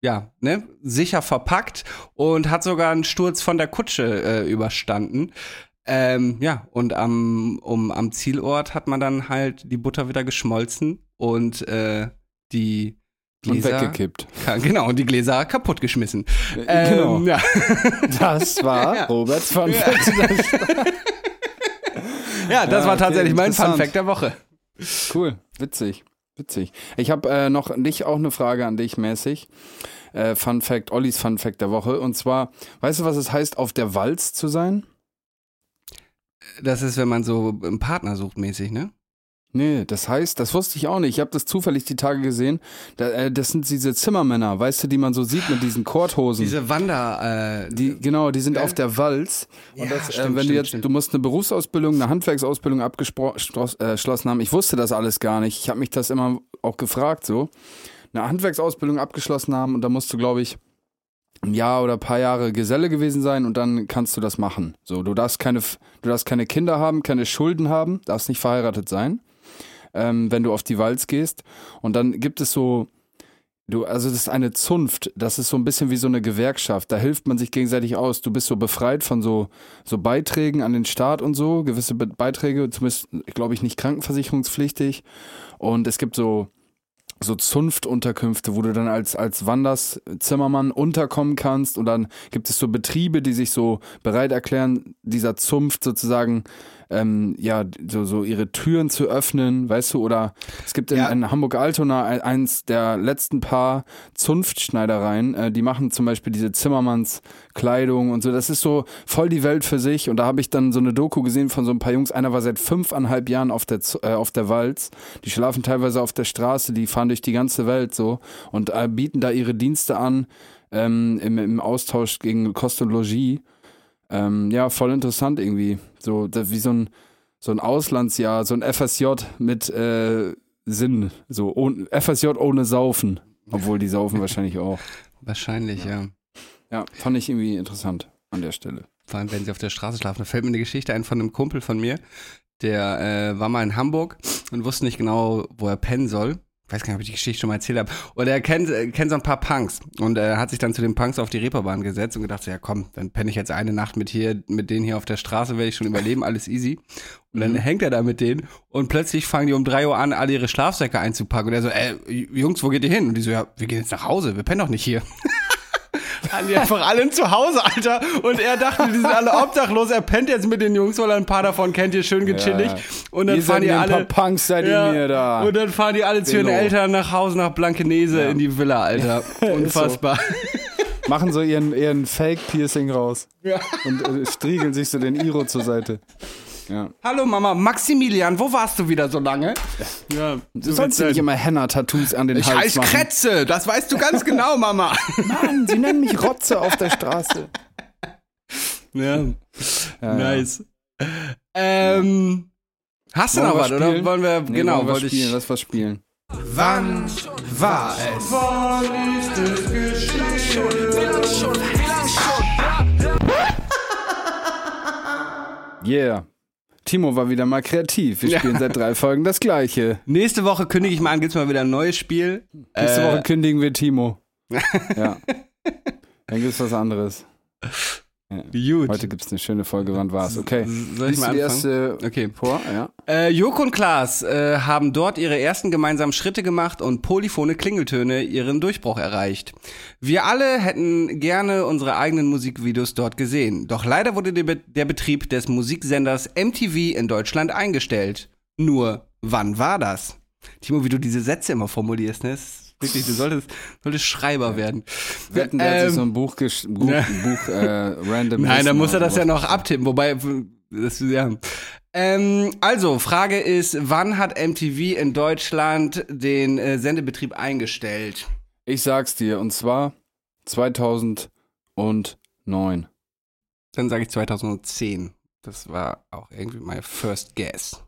ja, ne, sicher verpackt und hat sogar einen Sturz von der Kutsche äh, überstanden. Ähm, ja, und am, um, am Zielort hat man dann halt die Butter wieder geschmolzen und äh, die Und Gläser, weggekippt. Ja, genau, und die Gläser kaputtgeschmissen. Äh, genau. Ähm, ja. Das war Ja. Roberts Fun Fact. ja, das war okay, tatsächlich mein Fun. Fact der Woche. Cool, witzig, witzig. Ich habe äh, noch nicht auch eine Frage an dich mäßig. Äh, Fun Fact, Ollis Fun Fact der Woche. Und zwar, weißt du, was es heißt, auf der Walz zu sein? Das ist, wenn man so einen Partner sucht mäßig, ne? Nee, das heißt, das wusste ich auch nicht. Ich habe das zufällig die Tage gesehen. Da, äh, das sind diese Zimmermänner, weißt du, die man so sieht mit diesen Korthosen. Diese Wander, äh, die, genau, die sind Ja. auf der Walz. Und Ja, das, äh, stimmt, wenn stimmt, du jetzt, stimmt. du musst eine Berufsausbildung, eine Handwerksausbildung abgeschlossen haben. Ich wusste das alles gar nicht. Ich habe mich das immer auch gefragt so. Eine Handwerksausbildung abgeschlossen haben und da musst du, glaube ich, ein Jahr oder ein paar Jahre Geselle gewesen sein und dann kannst du das machen. So, du darfst keine, du darfst keine Kinder haben, keine Schulden haben, darfst nicht verheiratet sein, ähm, wenn du auf die Walz gehst. Und dann gibt es so, du, also das ist eine Zunft, das ist so ein bisschen wie so eine Gewerkschaft. Da hilft man sich gegenseitig aus. Du bist so befreit von so, so Beiträgen an den Staat und so, gewisse Be Beiträge, zumindest, glaube ich, nicht krankenversicherungspflichtig. Und es gibt so so Zunftunterkünfte, wo du dann als, als Wanderszimmermann unterkommen kannst. Und dann gibt es so Betriebe, die sich so bereit erklären, dieser Zunft sozusagen, ähm, ja, so, so ihre Türen zu öffnen, weißt du, oder es gibt in, Ja. in Hamburg-Altona ein- eins der letzten paar Zunftschneidereien, äh, die machen zum Beispiel diese Zimmermannskleidung und so. Das ist so voll die Welt für sich. Und da habe ich dann so eine Doku gesehen von so ein paar Jungs. Einer war seit fünfeinhalb Jahren auf der, äh, auf der Walz. Die schlafen teilweise auf der Straße, die fahren durch die ganze Welt so und äh, bieten da ihre Dienste an ähm, im, im Austausch gegen Kost und Logis. Ähm, ja, voll interessant irgendwie. So wie so ein, so ein Auslandsjahr, so ein FSJ mit äh, Sinn. So ohne, FSJ ohne Saufen. Obwohl die saufen wahrscheinlich auch. wahrscheinlich, ja. Ja, fand ich irgendwie interessant an der Stelle. vor allem wenn sie auf der Straße schlafen. Da fällt mir eine Geschichte ein von einem Kumpel von mir, der äh, war mal in Hamburg und wusste nicht genau, wo er pennen soll. Ich weiß gar nicht, ob ich die Geschichte schon mal erzählt habe. Und er kennt, äh, kennt so ein paar Punks und er hat sich dann zu den Punks auf die Reeperbahn gesetzt und gedacht, so, ja komm, dann penne ich jetzt eine Nacht mit hier, mit denen hier auf der Straße, werde ich schon überleben, alles easy. Und dann hängt er da mit denen und plötzlich fangen die um drei Uhr an, alle ihre Schlafsäcke einzupacken. Und er so, ey, Jungs, wo geht ihr hin? Und die so, ja, wir gehen jetzt nach Hause, wir pennen doch nicht hier. Hatten die einfach alle zu Hause, Alter. Und er dachte, die sind alle obdachlos. Er pennt jetzt mit den Jungs, weil er ein paar davon kennt, hier schön gechillig. Ja. Und dann Ihr fahren die mir ein alle. paar Punks, seid ihr mir da. Und dann fahren die alle zu ihren. Eltern nach Hause nach Blankenese in die Villa, Alter. Unfassbar. Machen so ihren, ihren Fake-Piercing raus. Und äh, striegeln sich so den Iro zur Seite. Ja. Hallo Mama, Maximilian, wo warst du wieder so lange? Ja, du sollst dir nicht immer Henna-Tattoos an den ich Hals machen. Ich Kretze, das weißt du ganz genau, Mama. Mann, sie nennen mich Rotze auf der Straße. Ja, ja nice. Ja. Ähm, hast du noch was, oder? Wollen wir, nee, genau, wollen wir spielen, ich... Lass was spielen. Wann war es? Wann ist es geschehen? Yeah. Timo war wieder mal kreativ. Wir Ja. spielen seit drei Folgen das Gleiche. Nächste Woche kündige ich mal an, gibt's mal wieder ein neues Spiel. Nächste Äh, Woche kündigen wir Timo. ja. Dann gibt's was anderes. Gut. Heute gibt's eine schöne Folge. Wann war's? Okay. Soll ich mal anfangen? erste Okay. vor? Ja. Äh, Joko und Klaas äh, haben dort ihre ersten gemeinsamen Schritte gemacht und polyphone Klingeltöne ihren Durchbruch erreicht. Wir alle hätten gerne unsere eigenen Musikvideos dort gesehen. Doch leider wurde der, Be der Betrieb des Musiksenders MTV in Deutschland eingestellt. Nur, wann war das? Timo, wie du diese Sätze immer formulierst, ne? Ist Wirklich, du solltest, solltest Schreiber werden. Wetten, der hat sich Ähm, so ein Buch, gesch- Buch, Ja. Buch äh, random. Nein, dann muss er das ja noch abtippen. Wobei, das, ja. Ähm, also, Frage ist, wann hat MTV in Deutschland den äh, Sendebetrieb eingestellt? Ich sag's dir, und zwar 2009. Dann sage ich 2010. Das war auch irgendwie mein first guess.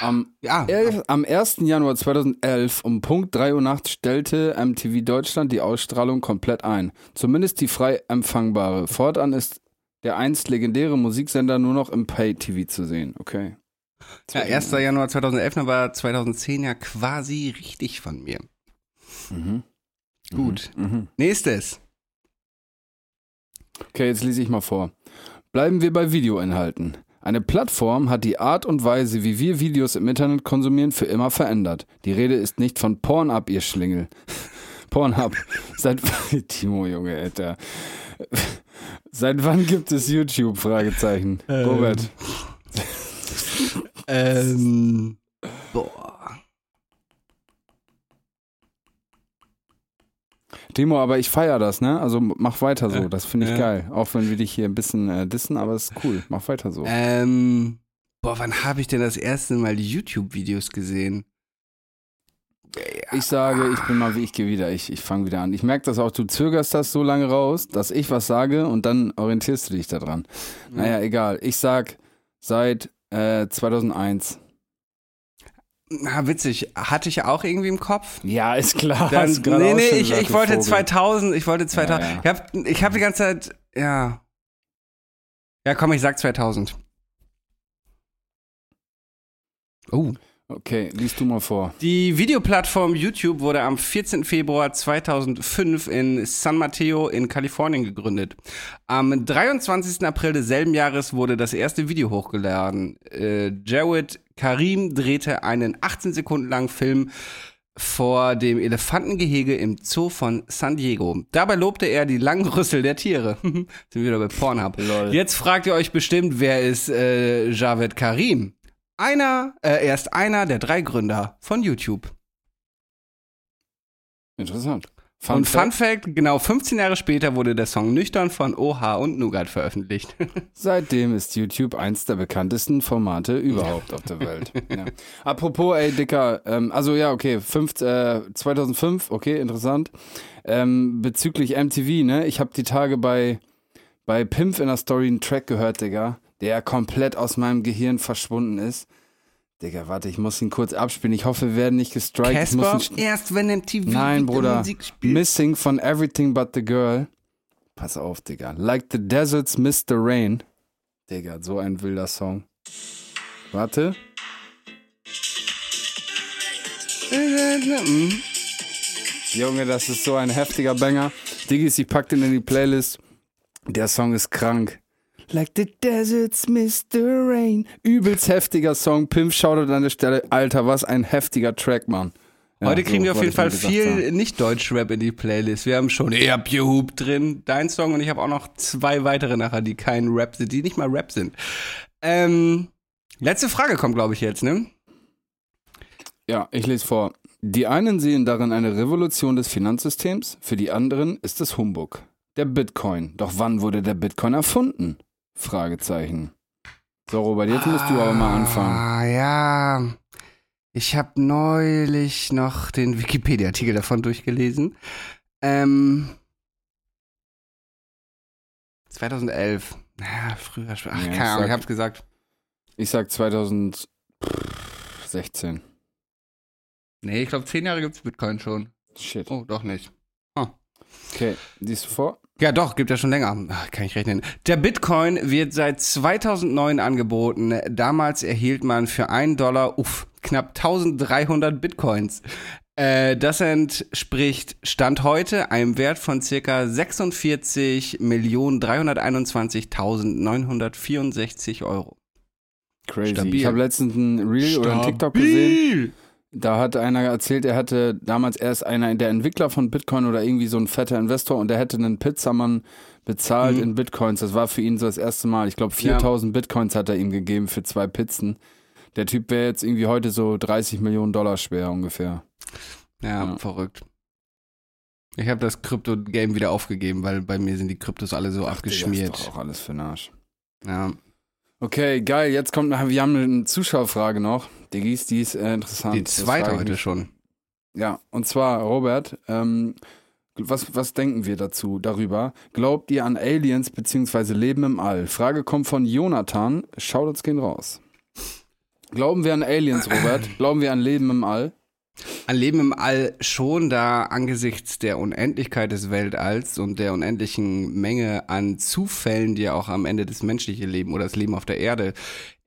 Am, Ja, elf, am 1. Januar 2011 um Punkt 3 Uhr nachts stellte MTV Deutschland die Ausstrahlung komplett ein. Zumindest die frei empfangbare. Fortan ist der einst legendäre Musiksender nur noch im Pay-TV zu sehen. Okay. ja 1. Januar 2011, dann war 2010 ja quasi richtig von mir. Mhm. Gut. Mhm. Nächstes. Okay, jetzt lese ich mal vor. Bleiben wir bei Videoinhalten. Eine Plattform hat die Art und Weise, wie wir Videos im Internet konsumieren, für immer verändert. Die Rede ist nicht von Pornhub, ihr Schlingel. Pornhub. Seit Timo, Junge, Alter. Seit wann gibt es YouTube? Fragezeichen. Ähm. Robert. Ähm, boah. Timo, aber ich feier das, ne? Also mach weiter so. Ja. Das finde ich geil. Auch wenn wir dich hier ein bisschen äh, dissen, aber es ist cool. Mach weiter so. Ähm, boah, wann habe ich denn das erste Mal YouTube-Videos gesehen? Ich sage, ich bin mal wie ich gehe wieder. Ich, ich fange wieder an. Ich merke das auch, du zögerst das so lange raus, dass ich was sage und dann orientierst du dich daran. Naja, egal. Ich sag seit äh, 2001. Na, witzig. Hatte ich auch irgendwie im Kopf? Ja, ist klar. Dann, gerade nee, nee, ich, ich wollte Vogel. 2000, ich wollte 2000. Ja, ja. Ich habe ich hab die ganze Zeit, ja. Ja, komm, ich sag 2000. Oh. Okay, liest du mal vor. Die Videoplattform YouTube wurde am 14. Februar 2005 in San Mateo in Kalifornien gegründet. Am 23. April desselben Jahres wurde das erste Video hochgeladen. Äh, Jared Karim drehte einen 18 Sekunden langen Film vor dem Elefantengehege im Zoo von San Diego. Dabei lobte er die langen Rüssel der Tiere. Sind wir wieder bei Pornhub. Lol. Jetzt fragt ihr euch bestimmt, wer ist äh, Javed Karim? Einer, äh, er ist einer der drei Gründer von YouTube. Interessant. und Fun Fact, Fact, genau 15 Jahre später wurde der Song Nüchtern von OH und Nougat veröffentlicht. Seitdem ist YouTube eins der bekanntesten Formate überhaupt auf der Welt. Ja. Apropos, ey, Dicker, ähm, also ja, okay, fünf, äh, 2005, okay, interessant. Ähm, bezüglich MTV, ne, ich habe die Tage bei, bei Pimp in der Story einen Track gehört, Digga, der komplett aus meinem Gehirn verschwunden ist. Digga, warte, ich muss ihn kurz abspielen. Ich hoffe, wir werden nicht gestrikt. Casper, erst wenn MTV Nein, wieder Bruder. Musik spielt. Missing von Everything But the Girl. Pass auf, Digga. Like the Deserts Miss the Rain. Digga, so ein wilder Song. Warte. Mhm. Junge, das ist so ein heftiger Banger. Diggis, ich pack den in die Playlist. Der Song ist krank. Like the deserts miss the rain. Übelst heftiger Song. Pimp Shoutout an der Stelle. Alter, was ein heftiger Track, Mann. Ja, Heute kriegen so wir auf jeden Fall viel. Nicht-Deutsch-Rap in die Playlist. Wir haben schon Eher Hoop drin, dein Song und ich habe auch noch zwei weitere nachher, die kein Rap sind, die nicht mal Rap sind. Ähm, letzte Frage kommt, glaube ich, jetzt, ne? Ja, ich lese vor. Die einen sehen darin eine Revolution des Finanzsystems, für die anderen ist es Humbug. Der Bitcoin. Doch wann wurde der Bitcoin erfunden? Fragezeichen. So, Robert, jetzt musst du aber mal anfangen. Ah, ja. Ich habe neulich noch den Wikipedia-Artikel davon durchgelesen. Ähm, 2011. Ja, früher, ach, Ja, keine ich Ahnung, ich hab's gesagt. Ich sag 2016. Nee, ich glaube, zehn Jahre gibt's Bitcoin schon. Shit. Oh, doch nicht. Okay, liest du vor? Ja, doch, gibt ja schon länger. Kann ich rechnen. Der Bitcoin wird seit 2009 angeboten. Damals erhielt man für einen Dollar, uff, knapp 1300 Bitcoins. Äh, das entspricht Stand heute einem Wert von circa 46.321.964 Euro. Crazy. Stabil. Ich habe letztens ein Reel oder ein TikTok gesehen. Da hat einer erzählt, er hatte damals erst einer, der Entwickler von Bitcoin oder irgendwie so ein fetter Investor und der hätte einen Pizzamann bezahlt Mhm. in Bitcoins. Das war für ihn so das erste Mal. Ich glaube, 4000 Bitcoins hat er ihm gegeben für zwei Pizzen. Der Typ wäre jetzt irgendwie heute so 30 Millionen Dollar schwer ungefähr. Ja, Ja. verrückt. Ich habe das Krypto-Game wieder aufgegeben, weil bei mir sind die Kryptos alle so Digga, abgeschmiert. Ist doch auch alles für den Arsch. Ja, Okay, geil. Jetzt kommt, wir haben eine Zuschauerfrage noch. Diggis, die ist äh, interessant. die zweite heute schon. Ja, und zwar, Robert, ähm, was, was denken wir dazu, darüber? Glaubt ihr an Aliens bzw. Leben im All? Frage kommt von Jonathan. Shoutouts gehen raus. Glauben wir an Aliens, Robert? Glauben wir an Leben im All? Ein Leben im All schon, da angesichts der Unendlichkeit des Weltalls und der unendlichen Menge an Zufällen, die ja auch am Ende das menschliche Leben oder das Leben auf der Erde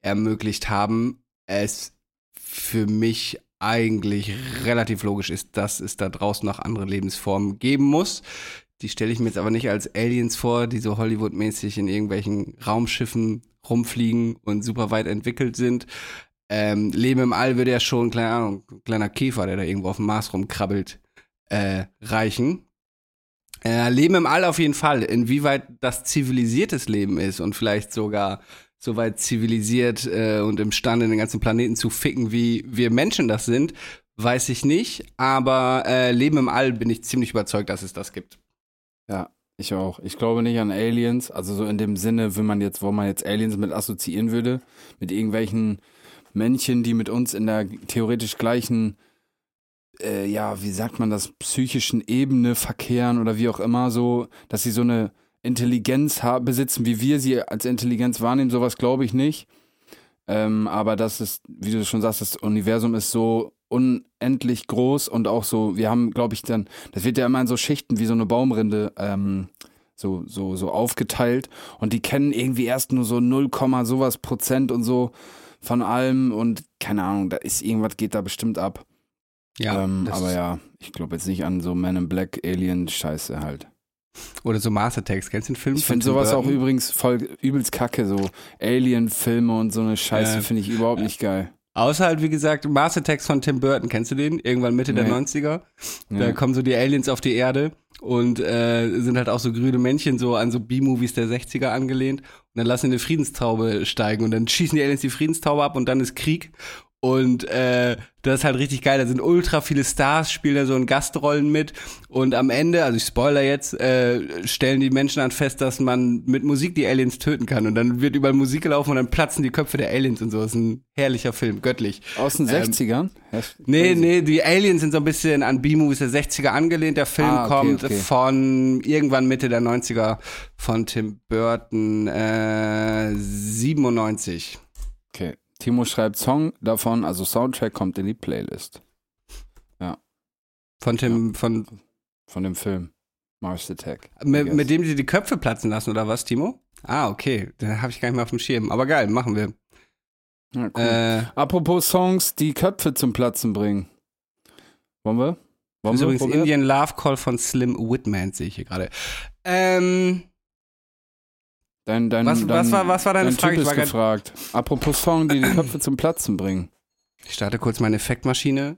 ermöglicht haben, es für mich eigentlich relativ logisch ist, dass es da draußen noch andere Lebensformen geben muss. Die stelle ich mir jetzt aber nicht als Aliens vor, die so Hollywood-mäßig in irgendwelchen Raumschiffen rumfliegen und super weit entwickelt sind. Ähm, Leben im All würde ja schon, keine Ahnung, ein kleiner Käfer, der da irgendwo auf dem Mars rumkrabbelt, äh, reichen. Äh, Leben im All auf jeden Fall. Inwieweit das zivilisiertes Leben ist und vielleicht sogar so weit zivilisiert äh, und imstande, den ganzen Planeten zu ficken, wie wir Menschen das sind, weiß ich nicht. Aber äh, Leben im All bin ich ziemlich überzeugt, dass es das gibt. Ja, ich auch. Ich glaube nicht an Aliens, also so in dem Sinne, wenn man jetzt, wo man jetzt Aliens mit assoziieren würde, mit irgendwelchen Männchen, die mit uns in der theoretisch gleichen, äh, ja, wie sagt man das, psychischen Ebene verkehren oder wie auch immer, so, dass sie so eine Intelligenz besitzen, wie wir sie als Intelligenz wahrnehmen, sowas glaube ich nicht. Ähm, aber das ist, wie du schon sagst, das Universum ist so unendlich groß und auch so, wir haben, glaube ich, dann, das wird ja immer in so Schichten wie so eine Baumrinde ähm, so, so, so aufgeteilt und die kennen irgendwie erst nur so 0, sowas Prozent und so von allem und keine Ahnung, da ist irgendwas geht da bestimmt ab. ähm, das aber ja, ich glaube jetzt nicht an so Man in Black Alien Scheiße halt. Oder so Mars Attacks. Kennst du den Film? Ich finde sowas auch Burton? übrigens voll übelst kacke, so Alien-Filme und so eine Scheiße Ja. finde ich überhaupt nicht geil. Außer halt, wie gesagt, Mars Attacks von Tim Burton. Kennst du den? Irgendwann Mitte der Nee. 90er. Da Ja. kommen so die Aliens auf die Erde und äh, sind halt auch so grüne Männchen, so an so B-Movies der 60er angelehnt. Und dann lassen die eine Friedenstaube steigen und dann schießen die Aliens die Friedenstaube ab und dann ist Krieg. Und äh, das ist halt richtig geil. Da sind ultra viele Stars, spielen da so in Gastrollen mit. Und am Ende, also ich spoiler jetzt, äh, stellen die Menschen dann fest, dass man mit Musik die Aliens töten kann. Und dann wird überall Musik gelaufen und dann platzen die Köpfe der Aliens und so. Das ist ein herrlicher Film, göttlich. Aus den Ähm, 60ern? Ja, Nee, nee, die Aliens sind so ein bisschen an B-Movies der 60er angelehnt. Der Film Ah, okay, kommt okay. von irgendwann Mitte der 90er von Tim Burton äh, 97. Timo schreibt Song davon, also Soundtrack kommt in die Playlist Von Tim, von von dem Film Mars Attack. mit, mit dem sie die Köpfe platzen lassen, oder was, Timo? Ah, okay. Den habe ich gar nicht mehr auf dem Schirm. Aber geil, machen wir. Ja, cool. Äh, Apropos Songs, die Köpfe zum Platzen bringen. Wollen wir? Wollen das ist wir? übrigens Robert? Indian Love Call von Slim Whitman, sehe ich hier gerade. Ähm, Dein, dein, Was- dein, was war- was war deine dein Frage? Typ Ich ist gefragt. Apropos Song, die die Köpfe zum Platzen bringen. ich starte kurz meine Effektmaschine.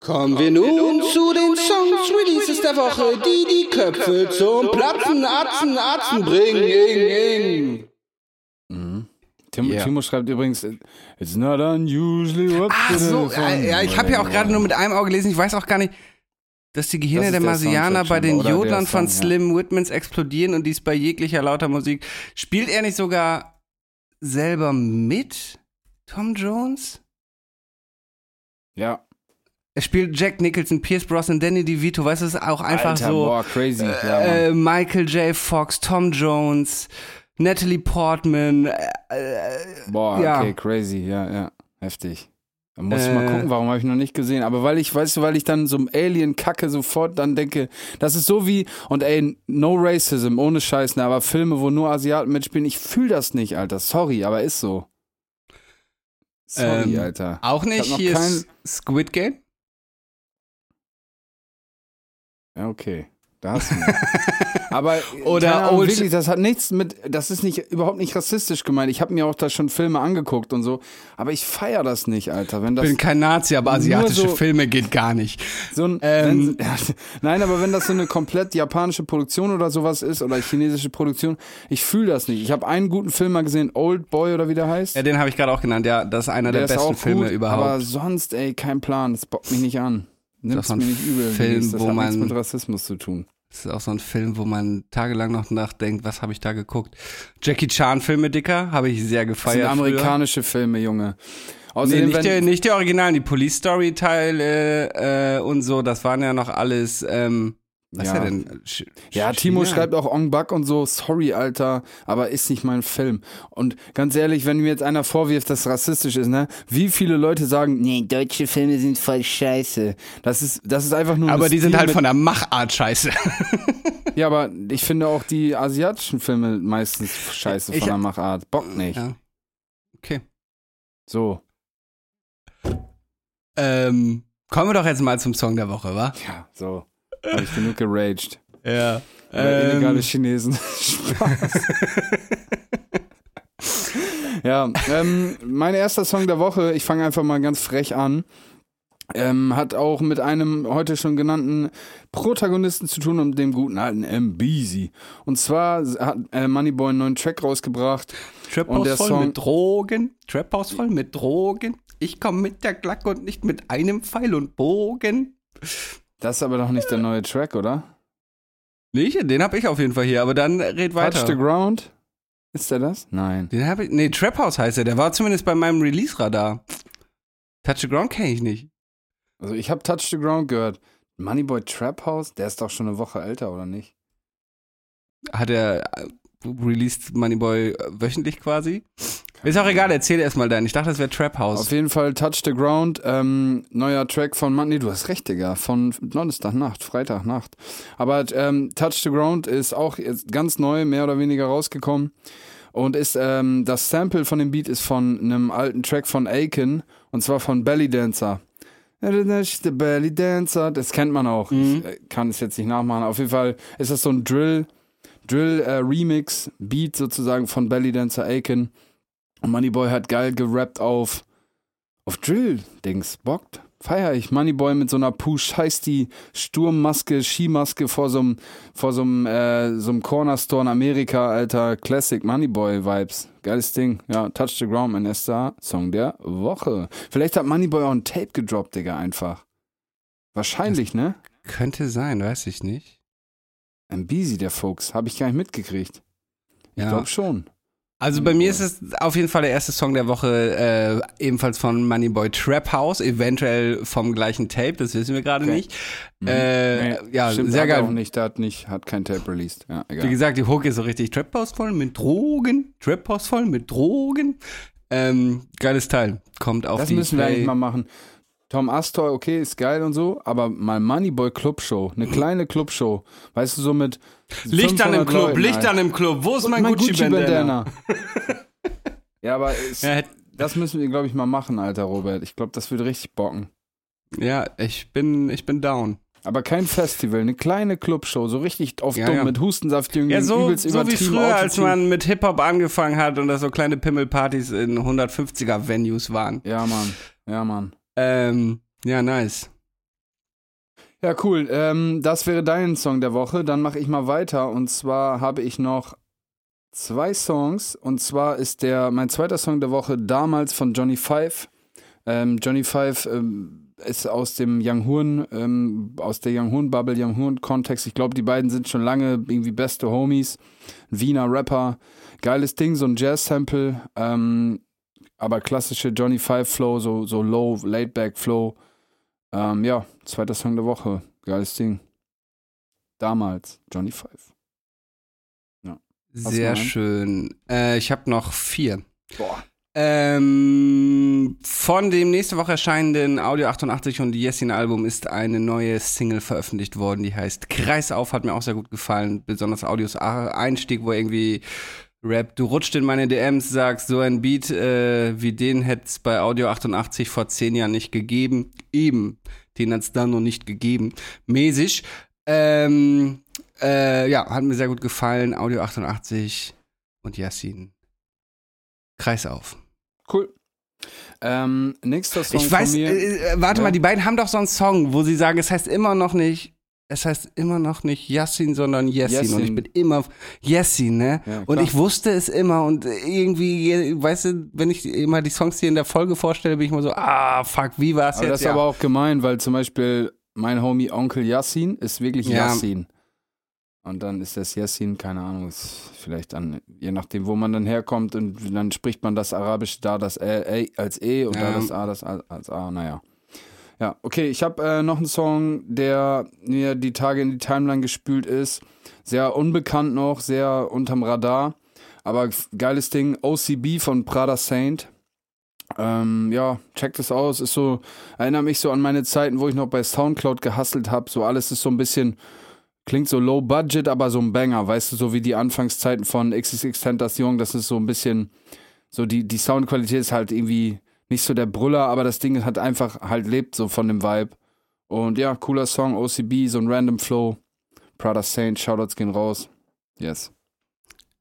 Kommen wir nun zu den Songs Releases der Woche, die die Köpfe zum Platzen, Atzen, Atzen bringen. Ing, ing. Mhm. Tim, Yeah. Timo schreibt übrigens, it's not unusually what Ach so, ja, ich habe ja auch gerade nur mit einem Auge gelesen, ich weiß auch gar nicht, dass die Gehirne Das der der Marsianer bei den Jodlern von Song, ja. Slim Whitmans explodieren und dies bei jeglicher lauter Musik. Spielt er nicht sogar selber mit, Tom Jones? Ja, Er spielt Jack Nicholson, Pierce Brosnan, Danny DeVito, weißt du, es ist auch einfach Alter, so boah, crazy. ja, äh, Michael J. Fox, Tom Jones, Natalie Portman, äh, äh, boah, ja. okay, crazy, ja, ja, heftig. Da muss ich mal Äh. gucken, warum habe ich noch nicht gesehen. Aber weil ich, weißt du, weil ich dann so einem Alien-Kacke sofort dann denke, das ist so wie, und ey, no racism, ohne Scheiß, ne, aber Filme, wo nur Asiaten mitspielen, ich fühle das nicht, Alter. Sorry, aber ist so. Sorry, Ähm, Alter. Auch Ich nicht. Hier kein- ist Squid Game. Ja, okay. Da hast du. Aber Oder keine Ahnung, wirklich, das hat nichts mit, das ist nicht überhaupt nicht rassistisch gemeint. Ich habe mir auch da schon Filme angeguckt und so, aber ich feier das nicht, Alter. Wenn Ich das bin kein Nazi, aber asiatische so- Filme geht gar nicht. so ein, Ähm. wenn, nein, aber wenn das so eine komplett japanische Produktion oder sowas ist oder chinesische Produktion, ich fühle das nicht. Ich habe einen guten Film mal gesehen, Old Boy oder wie der heißt. Ja, den habe ich gerade auch genannt. Ja, das ist einer der, ist besten auch Filme gut, überhaupt. Aber sonst, ey, kein Plan. Das bockt mich nicht an. Nimm's ein mir nicht übel. Film, das wo hat man- nichts mit Rassismus zu tun. Das ist auch so ein Film, wo man tagelang noch nachdenkt, was habe ich da geguckt? Jackie Chan Filme, Dicker, habe ich sehr Das sind gefeiert. amerikanische Filme, Junge. früher. Außerdem, Nee, nicht, die, nicht die Originalen, die Police Story Teile äh, und so, das waren ja noch alles, ähm, was Ja. ist ja denn? Sch Ja, Timo China? schreibt auch Ong Bak und so, sorry, Alter, aber ist nicht mein Film. Und ganz ehrlich, wenn mir jetzt einer vorwirft, dass rassistisch ist, ne? Wie viele Leute sagen, nee, deutsche Filme sind voll scheiße. Das ist, das ist einfach nur. Aber die sind halt von der Machart scheiße. Ja, aber ich finde auch die asiatischen Filme meistens scheiße Ich- von der Machart. Bock nicht. Ja. Okay. So. Ähm, kommen wir doch jetzt mal zum Song der Woche, wa? Ja, so. Habe ich genug geraged. Ja. Oder illegale Ähm, Chinesen. Spaß. ja, ähm, mein erster Song der Woche, ich fange einfach mal ganz frech an, ähm, hat auch mit einem heute schon genannten Protagonisten zu tun und dem guten alten M. Beezy. Und zwar hat äh, Moneyboy einen neuen Track rausgebracht. Trap House voll Song- mit Drogen. Trap House voll mit Drogen. Ich komme mit der Glocke und nicht mit einem Pfeil und Bogen. Das ist aber doch nicht der neue Track, oder? Nicht? Den habe ich auf jeden Fall hier, aber dann red Touch the weiter. Ground? Ist der das? Nein. Den habe ich. Nee, Trap House heißt er. Der war zumindest bei meinem Release-Radar. Touch the Ground kenne ich nicht. Also ich habe Touch the Ground gehört. Moneyboy Trap House, der ist doch schon eine Woche älter, oder nicht? Hat er äh, released Moneyboy äh, wöchentlich quasi? Ist auch egal, erzähl erstmal deinen. Ich dachte, das wäre Trap House. Auf jeden Fall Touch the Ground, ähm, neuer Track von Mann, nee, du hast recht, Digga, von Donnerstagnacht, Freitagnacht. Aber ähm, Touch the Ground ist auch jetzt ganz neu, mehr oder weniger rausgekommen. Und ist, ähm, das Sample von dem Beat ist von einem alten Track von Aiken, und zwar von Belly Dancer. The Belly Dancer, das kennt man auch. Ich äh, kann es jetzt nicht nachmachen. Auf jeden Fall ist das so ein Drill, Drill äh, Remix, Beat sozusagen von Belly Dancer Aiken. Und Moneyboy hat geil gerappt auf, auf Drill-Dings. Bockt. Feier ich. Moneyboy mit so einer Push heißt die Sturmmaske, Skimaske vor so einem, vor äh, Corner Store in Amerika, alter Classic Moneyboy-Vibes. Geiles Ding. Ja, Touch the Ground, mein erster Song der Woche. Vielleicht hat Moneyboy auch ein Tape gedroppt, Digga, einfach. Wahrscheinlich, ne? Könnte sein, weiß ich nicht. Ein Beezy, der Fuchs. Habe ich gar nicht mitgekriegt. Ich Ja. glaube schon. Also bei mir ist es auf jeden Fall der erste Song der Woche, äh, ebenfalls von Moneyboy Trap House, eventuell vom gleichen Tape, das wissen wir gerade Okay. nicht. Mhm. Äh, Nee, ja, stimmt, sehr geil. Auch nicht, hat nicht, hat kein Tape released. Ja, Wie egal. gesagt, die Hook ist so richtig Trap House voll mit Drogen, Trap House voll mit Drogen. Ähm, geiles Teil. Kommt auf Das die müssen wir Play- eigentlich mal machen. Tom Astor, okay, ist geil und so, aber mal Moneyboy Clubshow, eine kleine Clubshow, weißt du, so mit Licht an im 500 Club, Leuten, Licht Alter. an im Club. Wo ist Und mein, Gucci-Bandana? ja, aber es, Ja, das müssen wir, glaube ich, mal machen, Alter Robert. Ich glaube, das würde richtig bocken. ja, ich bin, ich bin down. Aber kein Festival, eine kleine Clubshow, so richtig auf Ja, dumm, ja. mit Hustensaftjüngen, Ja, so, übelst so wie früher, als man mit Hip-Hop angefangen hat und da so kleine Pimmelpartys in 150er-Venues waren. Ja, Mann, ja, Mann. Ähm, ja, nice. Ja, cool. Ähm, das wäre dein Song der Woche. Dann mache ich mal weiter. Und zwar habe ich noch zwei Songs. Und zwar ist der mein zweiter Song der Woche damals von Johnny Five. Ähm, Johnny Five ähm, ist aus dem Young Horn, ähm, aus der Young Horn Bubble, Young Horn Kontext. Ich glaube, die beiden sind schon lange irgendwie beste Homies. Wiener Rapper. Geiles Ding, so ein Jazz-Sample. Ähm, aber klassische Johnny Five Flow, so, so low, laid back Flow. Ähm, ja, zweiter Song der Woche. Geiles Ding. Damals, Johnny Five. Sehr du einen? schön. Äh, ich habe noch vier. Boah. Ähm, von dem nächste Woche erscheinenden Audio 88 und Yesin Album ist eine neue Single veröffentlicht worden, die heißt Kreis auf, hat mir auch sehr gut gefallen, besonders Audios Einstieg, wo irgendwie Rap, du rutscht in meine DMs, sagst, so ein Beat äh, wie den hätte es bei Audio 88 vor zehn Jahren nicht gegeben. Eben, den hat es dann noch nicht gegeben. Mäßig. Ähm, äh, ja, hat mir sehr gut gefallen. Audio 88 und Yassin. Kreis auf. Cool. Ähm, nächster Song Ich weiß, von mir. äh, warte Ja. mal, die beiden haben doch so einen Song, wo sie sagen, es heißt immer noch nicht, es heißt immer noch nicht Yassin, sondern Yassin. Und ich bin immer Yassin, ne? Ja, und ich wusste es immer und irgendwie, weißt du, wenn ich immer die Songs hier in der Folge vorstelle, bin ich immer so, ah, fuck, wie war's aber jetzt? das ist ja. aber auch gemein, weil zum Beispiel mein Homie Onkel Yassin ist wirklich Ja. Yassin. Und dann ist das Yassin, keine Ahnung, ist vielleicht dann, je nachdem, wo man dann herkommt und dann spricht man das Arabische da das Ä, als E und da das A das A als A, naja. Ja, okay, ich habe äh, noch einen Song, der mir die Tage in die Timeline gespült ist. Sehr unbekannt noch, sehr unterm Radar. Aber geiles Ding, OCB von Prada Saint. Ähm, ja, checkt es aus. Ist so, erinnere mich so an meine Zeiten, wo ich noch bei Soundcloud gehustelt habe. So alles ist so ein bisschen, klingt so low budget, aber so ein Banger, weißt du, so wie die Anfangszeiten von XXX Tentation. Das ist so ein bisschen, so die, die Soundqualität ist halt irgendwie nicht so der Brüller, aber das Ding hat einfach halt lebt so von dem Vibe. Und ja, cooler Song, OCB, so ein random Flow. Prada Saint, Shoutouts gehen raus. Yes.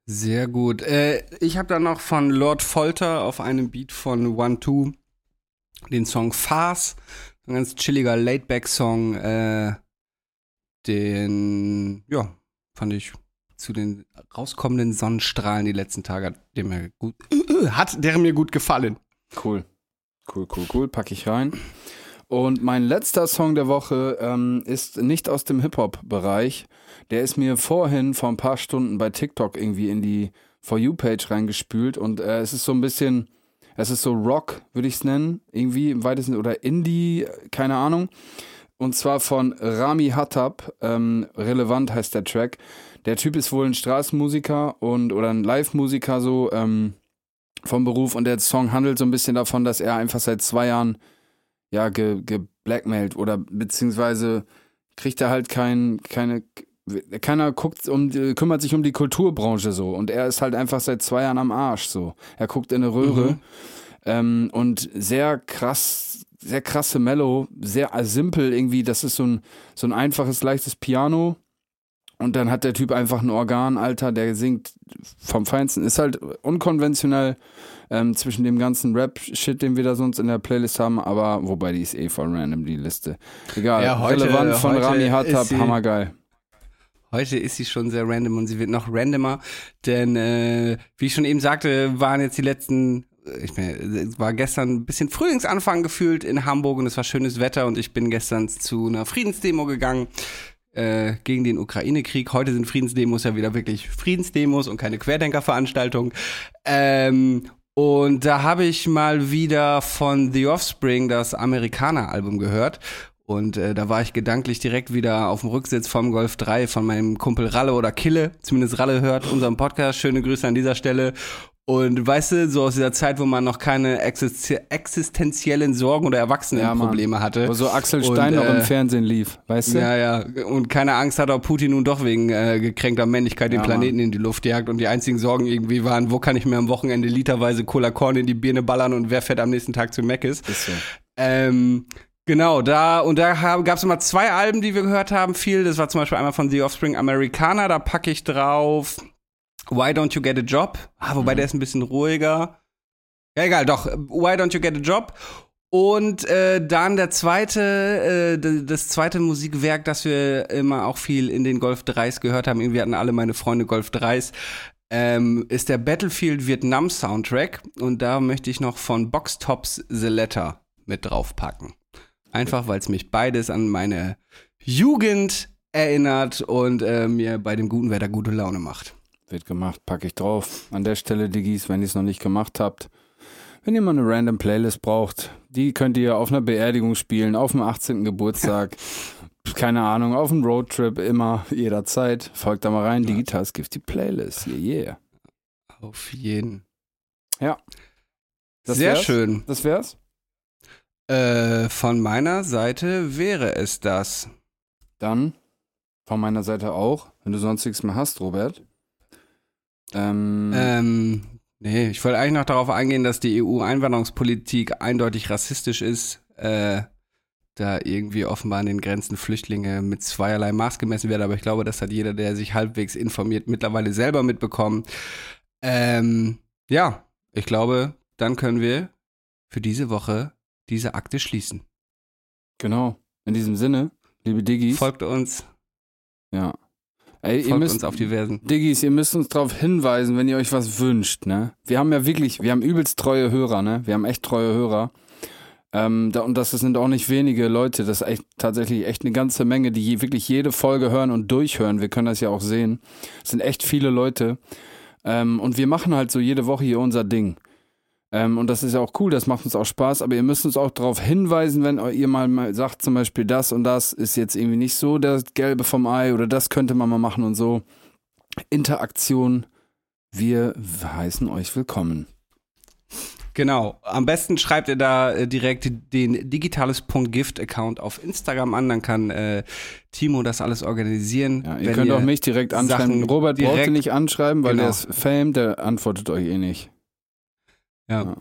Sehr gut. Äh, ich habe dann noch von Lord Folter auf einem Beat von One Two den Song Farce. Ein ganz chilliger Laidback-Song. Äh, den, ja, fand ich zu den rauskommenden Sonnenstrahlen die letzten Tage, hat der mir gut, hat der mir gut gefallen. Cool. Cool, cool, cool. Packe ich rein. Und mein letzter Song der Woche ähm, ist nicht aus dem Hip-Hop-Bereich. Der ist mir vorhin vor ein paar Stunden bei TikTok irgendwie in die For You-Page reingespült. Und äh, es ist so ein bisschen, es ist so Rock, würde ich es nennen. Irgendwie im weitesten, oder Indie, keine Ahnung. Und zwar von Rami Hattab. Ähm, relevant heißt der Track. Der Typ ist wohl ein Straßenmusiker und oder ein Live-Musiker so. Ähm, vom Beruf und der Song handelt so ein bisschen davon, dass er einfach seit zwei Jahren ja ge, geblackmailt oder beziehungsweise kriegt er halt kein, keine keiner guckt um kümmert sich um die Kulturbranche so und er ist halt einfach seit zwei Jahren am Arsch so er guckt in eine Röhre Mhm. ähm, und sehr krass sehr krasse Mellow sehr simpel irgendwie das ist so ein so ein einfaches leichtes Piano und dann hat der Typ einfach ein Organ, Alter, der singt vom Feinsten. Ist halt unkonventionell ähm, zwischen dem ganzen Rap-Shit, den wir da sonst in der Playlist haben, aber wobei die ist eh voll random, die Liste. Egal, Ja, heute- relevant von Rami Hattab, hammergeil. Heute ist sie schon sehr random und sie wird noch randomer, denn äh, wie ich schon eben sagte, waren jetzt die letzten, ich bin, es war gestern ein bisschen Frühlingsanfang gefühlt in Hamburg und es war schönes Wetter und ich bin gestern zu einer Friedensdemo gegangen äh, gegen den Ukraine-Krieg. Heute sind Friedensdemos ja wieder wirklich Friedensdemos und keine Querdenkerveranstaltung. Ähm, und da habe ich mal wieder von The Offspring das Amerikaner-Album gehört. Und äh, da war ich gedanklich direkt wieder auf dem Rücksitz vom Golf 3 von meinem Kumpel Ralle oder Kille. Zumindest Ralle hört unseren Podcast. Schöne Grüße an dieser Stelle. Und weißt du, so aus dieser Zeit, wo man noch keine exist existenziellen Sorgen oder Erwachsenenprobleme hatte. Wo so Axel Und, Stein noch äh, im Fernsehen lief, weißt du? Ja, ja. Und keine Angst hat, ob Putin nun doch wegen äh, gekränkter Männlichkeit den Ja, Planeten in die Luft jagt. Und die einzigen Sorgen irgendwie waren, wo kann ich mir am Wochenende literweise Cola Korn in die Birne ballern und wer fährt am nächsten Tag zu Meckes. Ist so. Ähm, genau, da und da gab es immer zwei Alben, die wir gehört haben, viel. Das war zum Beispiel einmal von The Offspring Americana, da packe ich drauf Why Don't You Get a Job? Ah, wobei der ist ein bisschen ruhiger. Ja, egal, doch. Why Don't You Get a Job? Und äh, dann der zweite, äh, das zweite Musikwerk, das wir immer auch viel in den Golf 3s gehört haben, irgendwie hatten alle meine Freunde Golf 3s, ähm, ist der Battlefield Vietnam Soundtrack. Und da möchte ich noch von Box Tops The Letter mit draufpacken. Einfach, weil es mich beides an meine Jugend erinnert und äh, mir bei dem guten Wetter gute Laune macht. Wird gemacht, packe ich drauf. An der Stelle, Diggis, wenn ihr es noch nicht gemacht habt, wenn ihr mal eine random Playlist braucht, die könnt ihr auf einer Beerdigung spielen, auf dem 18. Geburtstag, keine Ahnung, auf einem Roadtrip, immer, jederzeit. Folgt da mal rein, Digitals Gift die Playlist, yeah, yeah. Auf jeden. Ja. Das Sehr wär's? schön. Das wär's? Äh, von meiner Seite wäre es das. Dann von meiner Seite auch, wenn du sonst nichts mehr hast, Robert. Ähm, Ähm, nee, ich wollte eigentlich noch darauf eingehen, dass die EU-Einwanderungspolitik eindeutig rassistisch ist. Äh, da irgendwie offenbar an den Grenzen Flüchtlinge mit zweierlei Maß gemessen werden, aber ich glaube, das hat jeder, der sich halbwegs informiert, mittlerweile selber mitbekommen. Ähm, ja, ich glaube, dann können wir für diese Woche diese Akte schließen. genau. In diesem Sinne, liebe Diggis. Folgt uns, ja. Ey, ihr müsst, uns auf diversen. Diggis, ihr müsst uns darauf hinweisen, wenn ihr euch was wünscht, ne? Wir haben ja wirklich, wir haben übelst treue Hörer, ne? Wir haben echt treue Hörer. Ähm, da, und das sind auch nicht wenige Leute, das ist echt tatsächlich echt eine ganze Menge, die je, wirklich jede Folge hören und durchhören. Wir können das ja auch sehen. Es sind echt viele Leute. Ähm, und wir machen halt so jede Woche hier unser Ding. Ähm, und das ist ja auch cool, das macht uns auch Spaß, aber ihr müsst uns auch darauf hinweisen, wenn ihr mal, mal sagt, zum Beispiel das und das ist jetzt irgendwie nicht so das Gelbe vom Ei oder das könnte man mal machen und so. Interaktion, wir heißen euch willkommen. Genau. Am besten schreibt ihr da äh, direkt den digitales.gift-Account auf Instagram an, dann kann äh, Timo das alles organisieren. Ja, ihr könnt auch mich direkt anschreiben. Sachen Robert braucht ihr direkt- nicht anschreiben, weil Genau. der ist Fame, der antwortet euch eh nicht. Ja. Ja.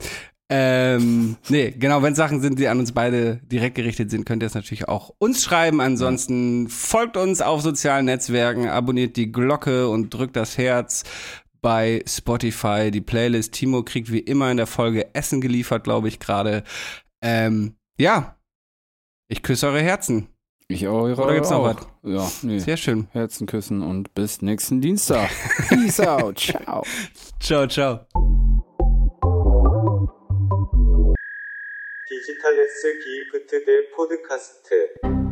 Ähm, nee, genau, wenn Sachen sind, die an uns beide direkt gerichtet sind, könnt ihr es natürlich auch uns schreiben. Ansonsten folgt uns auf sozialen Netzwerken, abonniert die Glocke und drückt das Herz bei Spotify. Die Playlist Timo kriegt wie immer in der Folge Essen geliefert, glaube ich, gerade. Ähm, ja, ich küsse eure Herzen. Ich eure Oder gibt's noch auch. Ja, nee. Sehr schön. Herzen küssen und bis nächsten Dienstag. Peace out. Ciao. Ciao, ciao. 디지털레스 기프트 대 포드카스트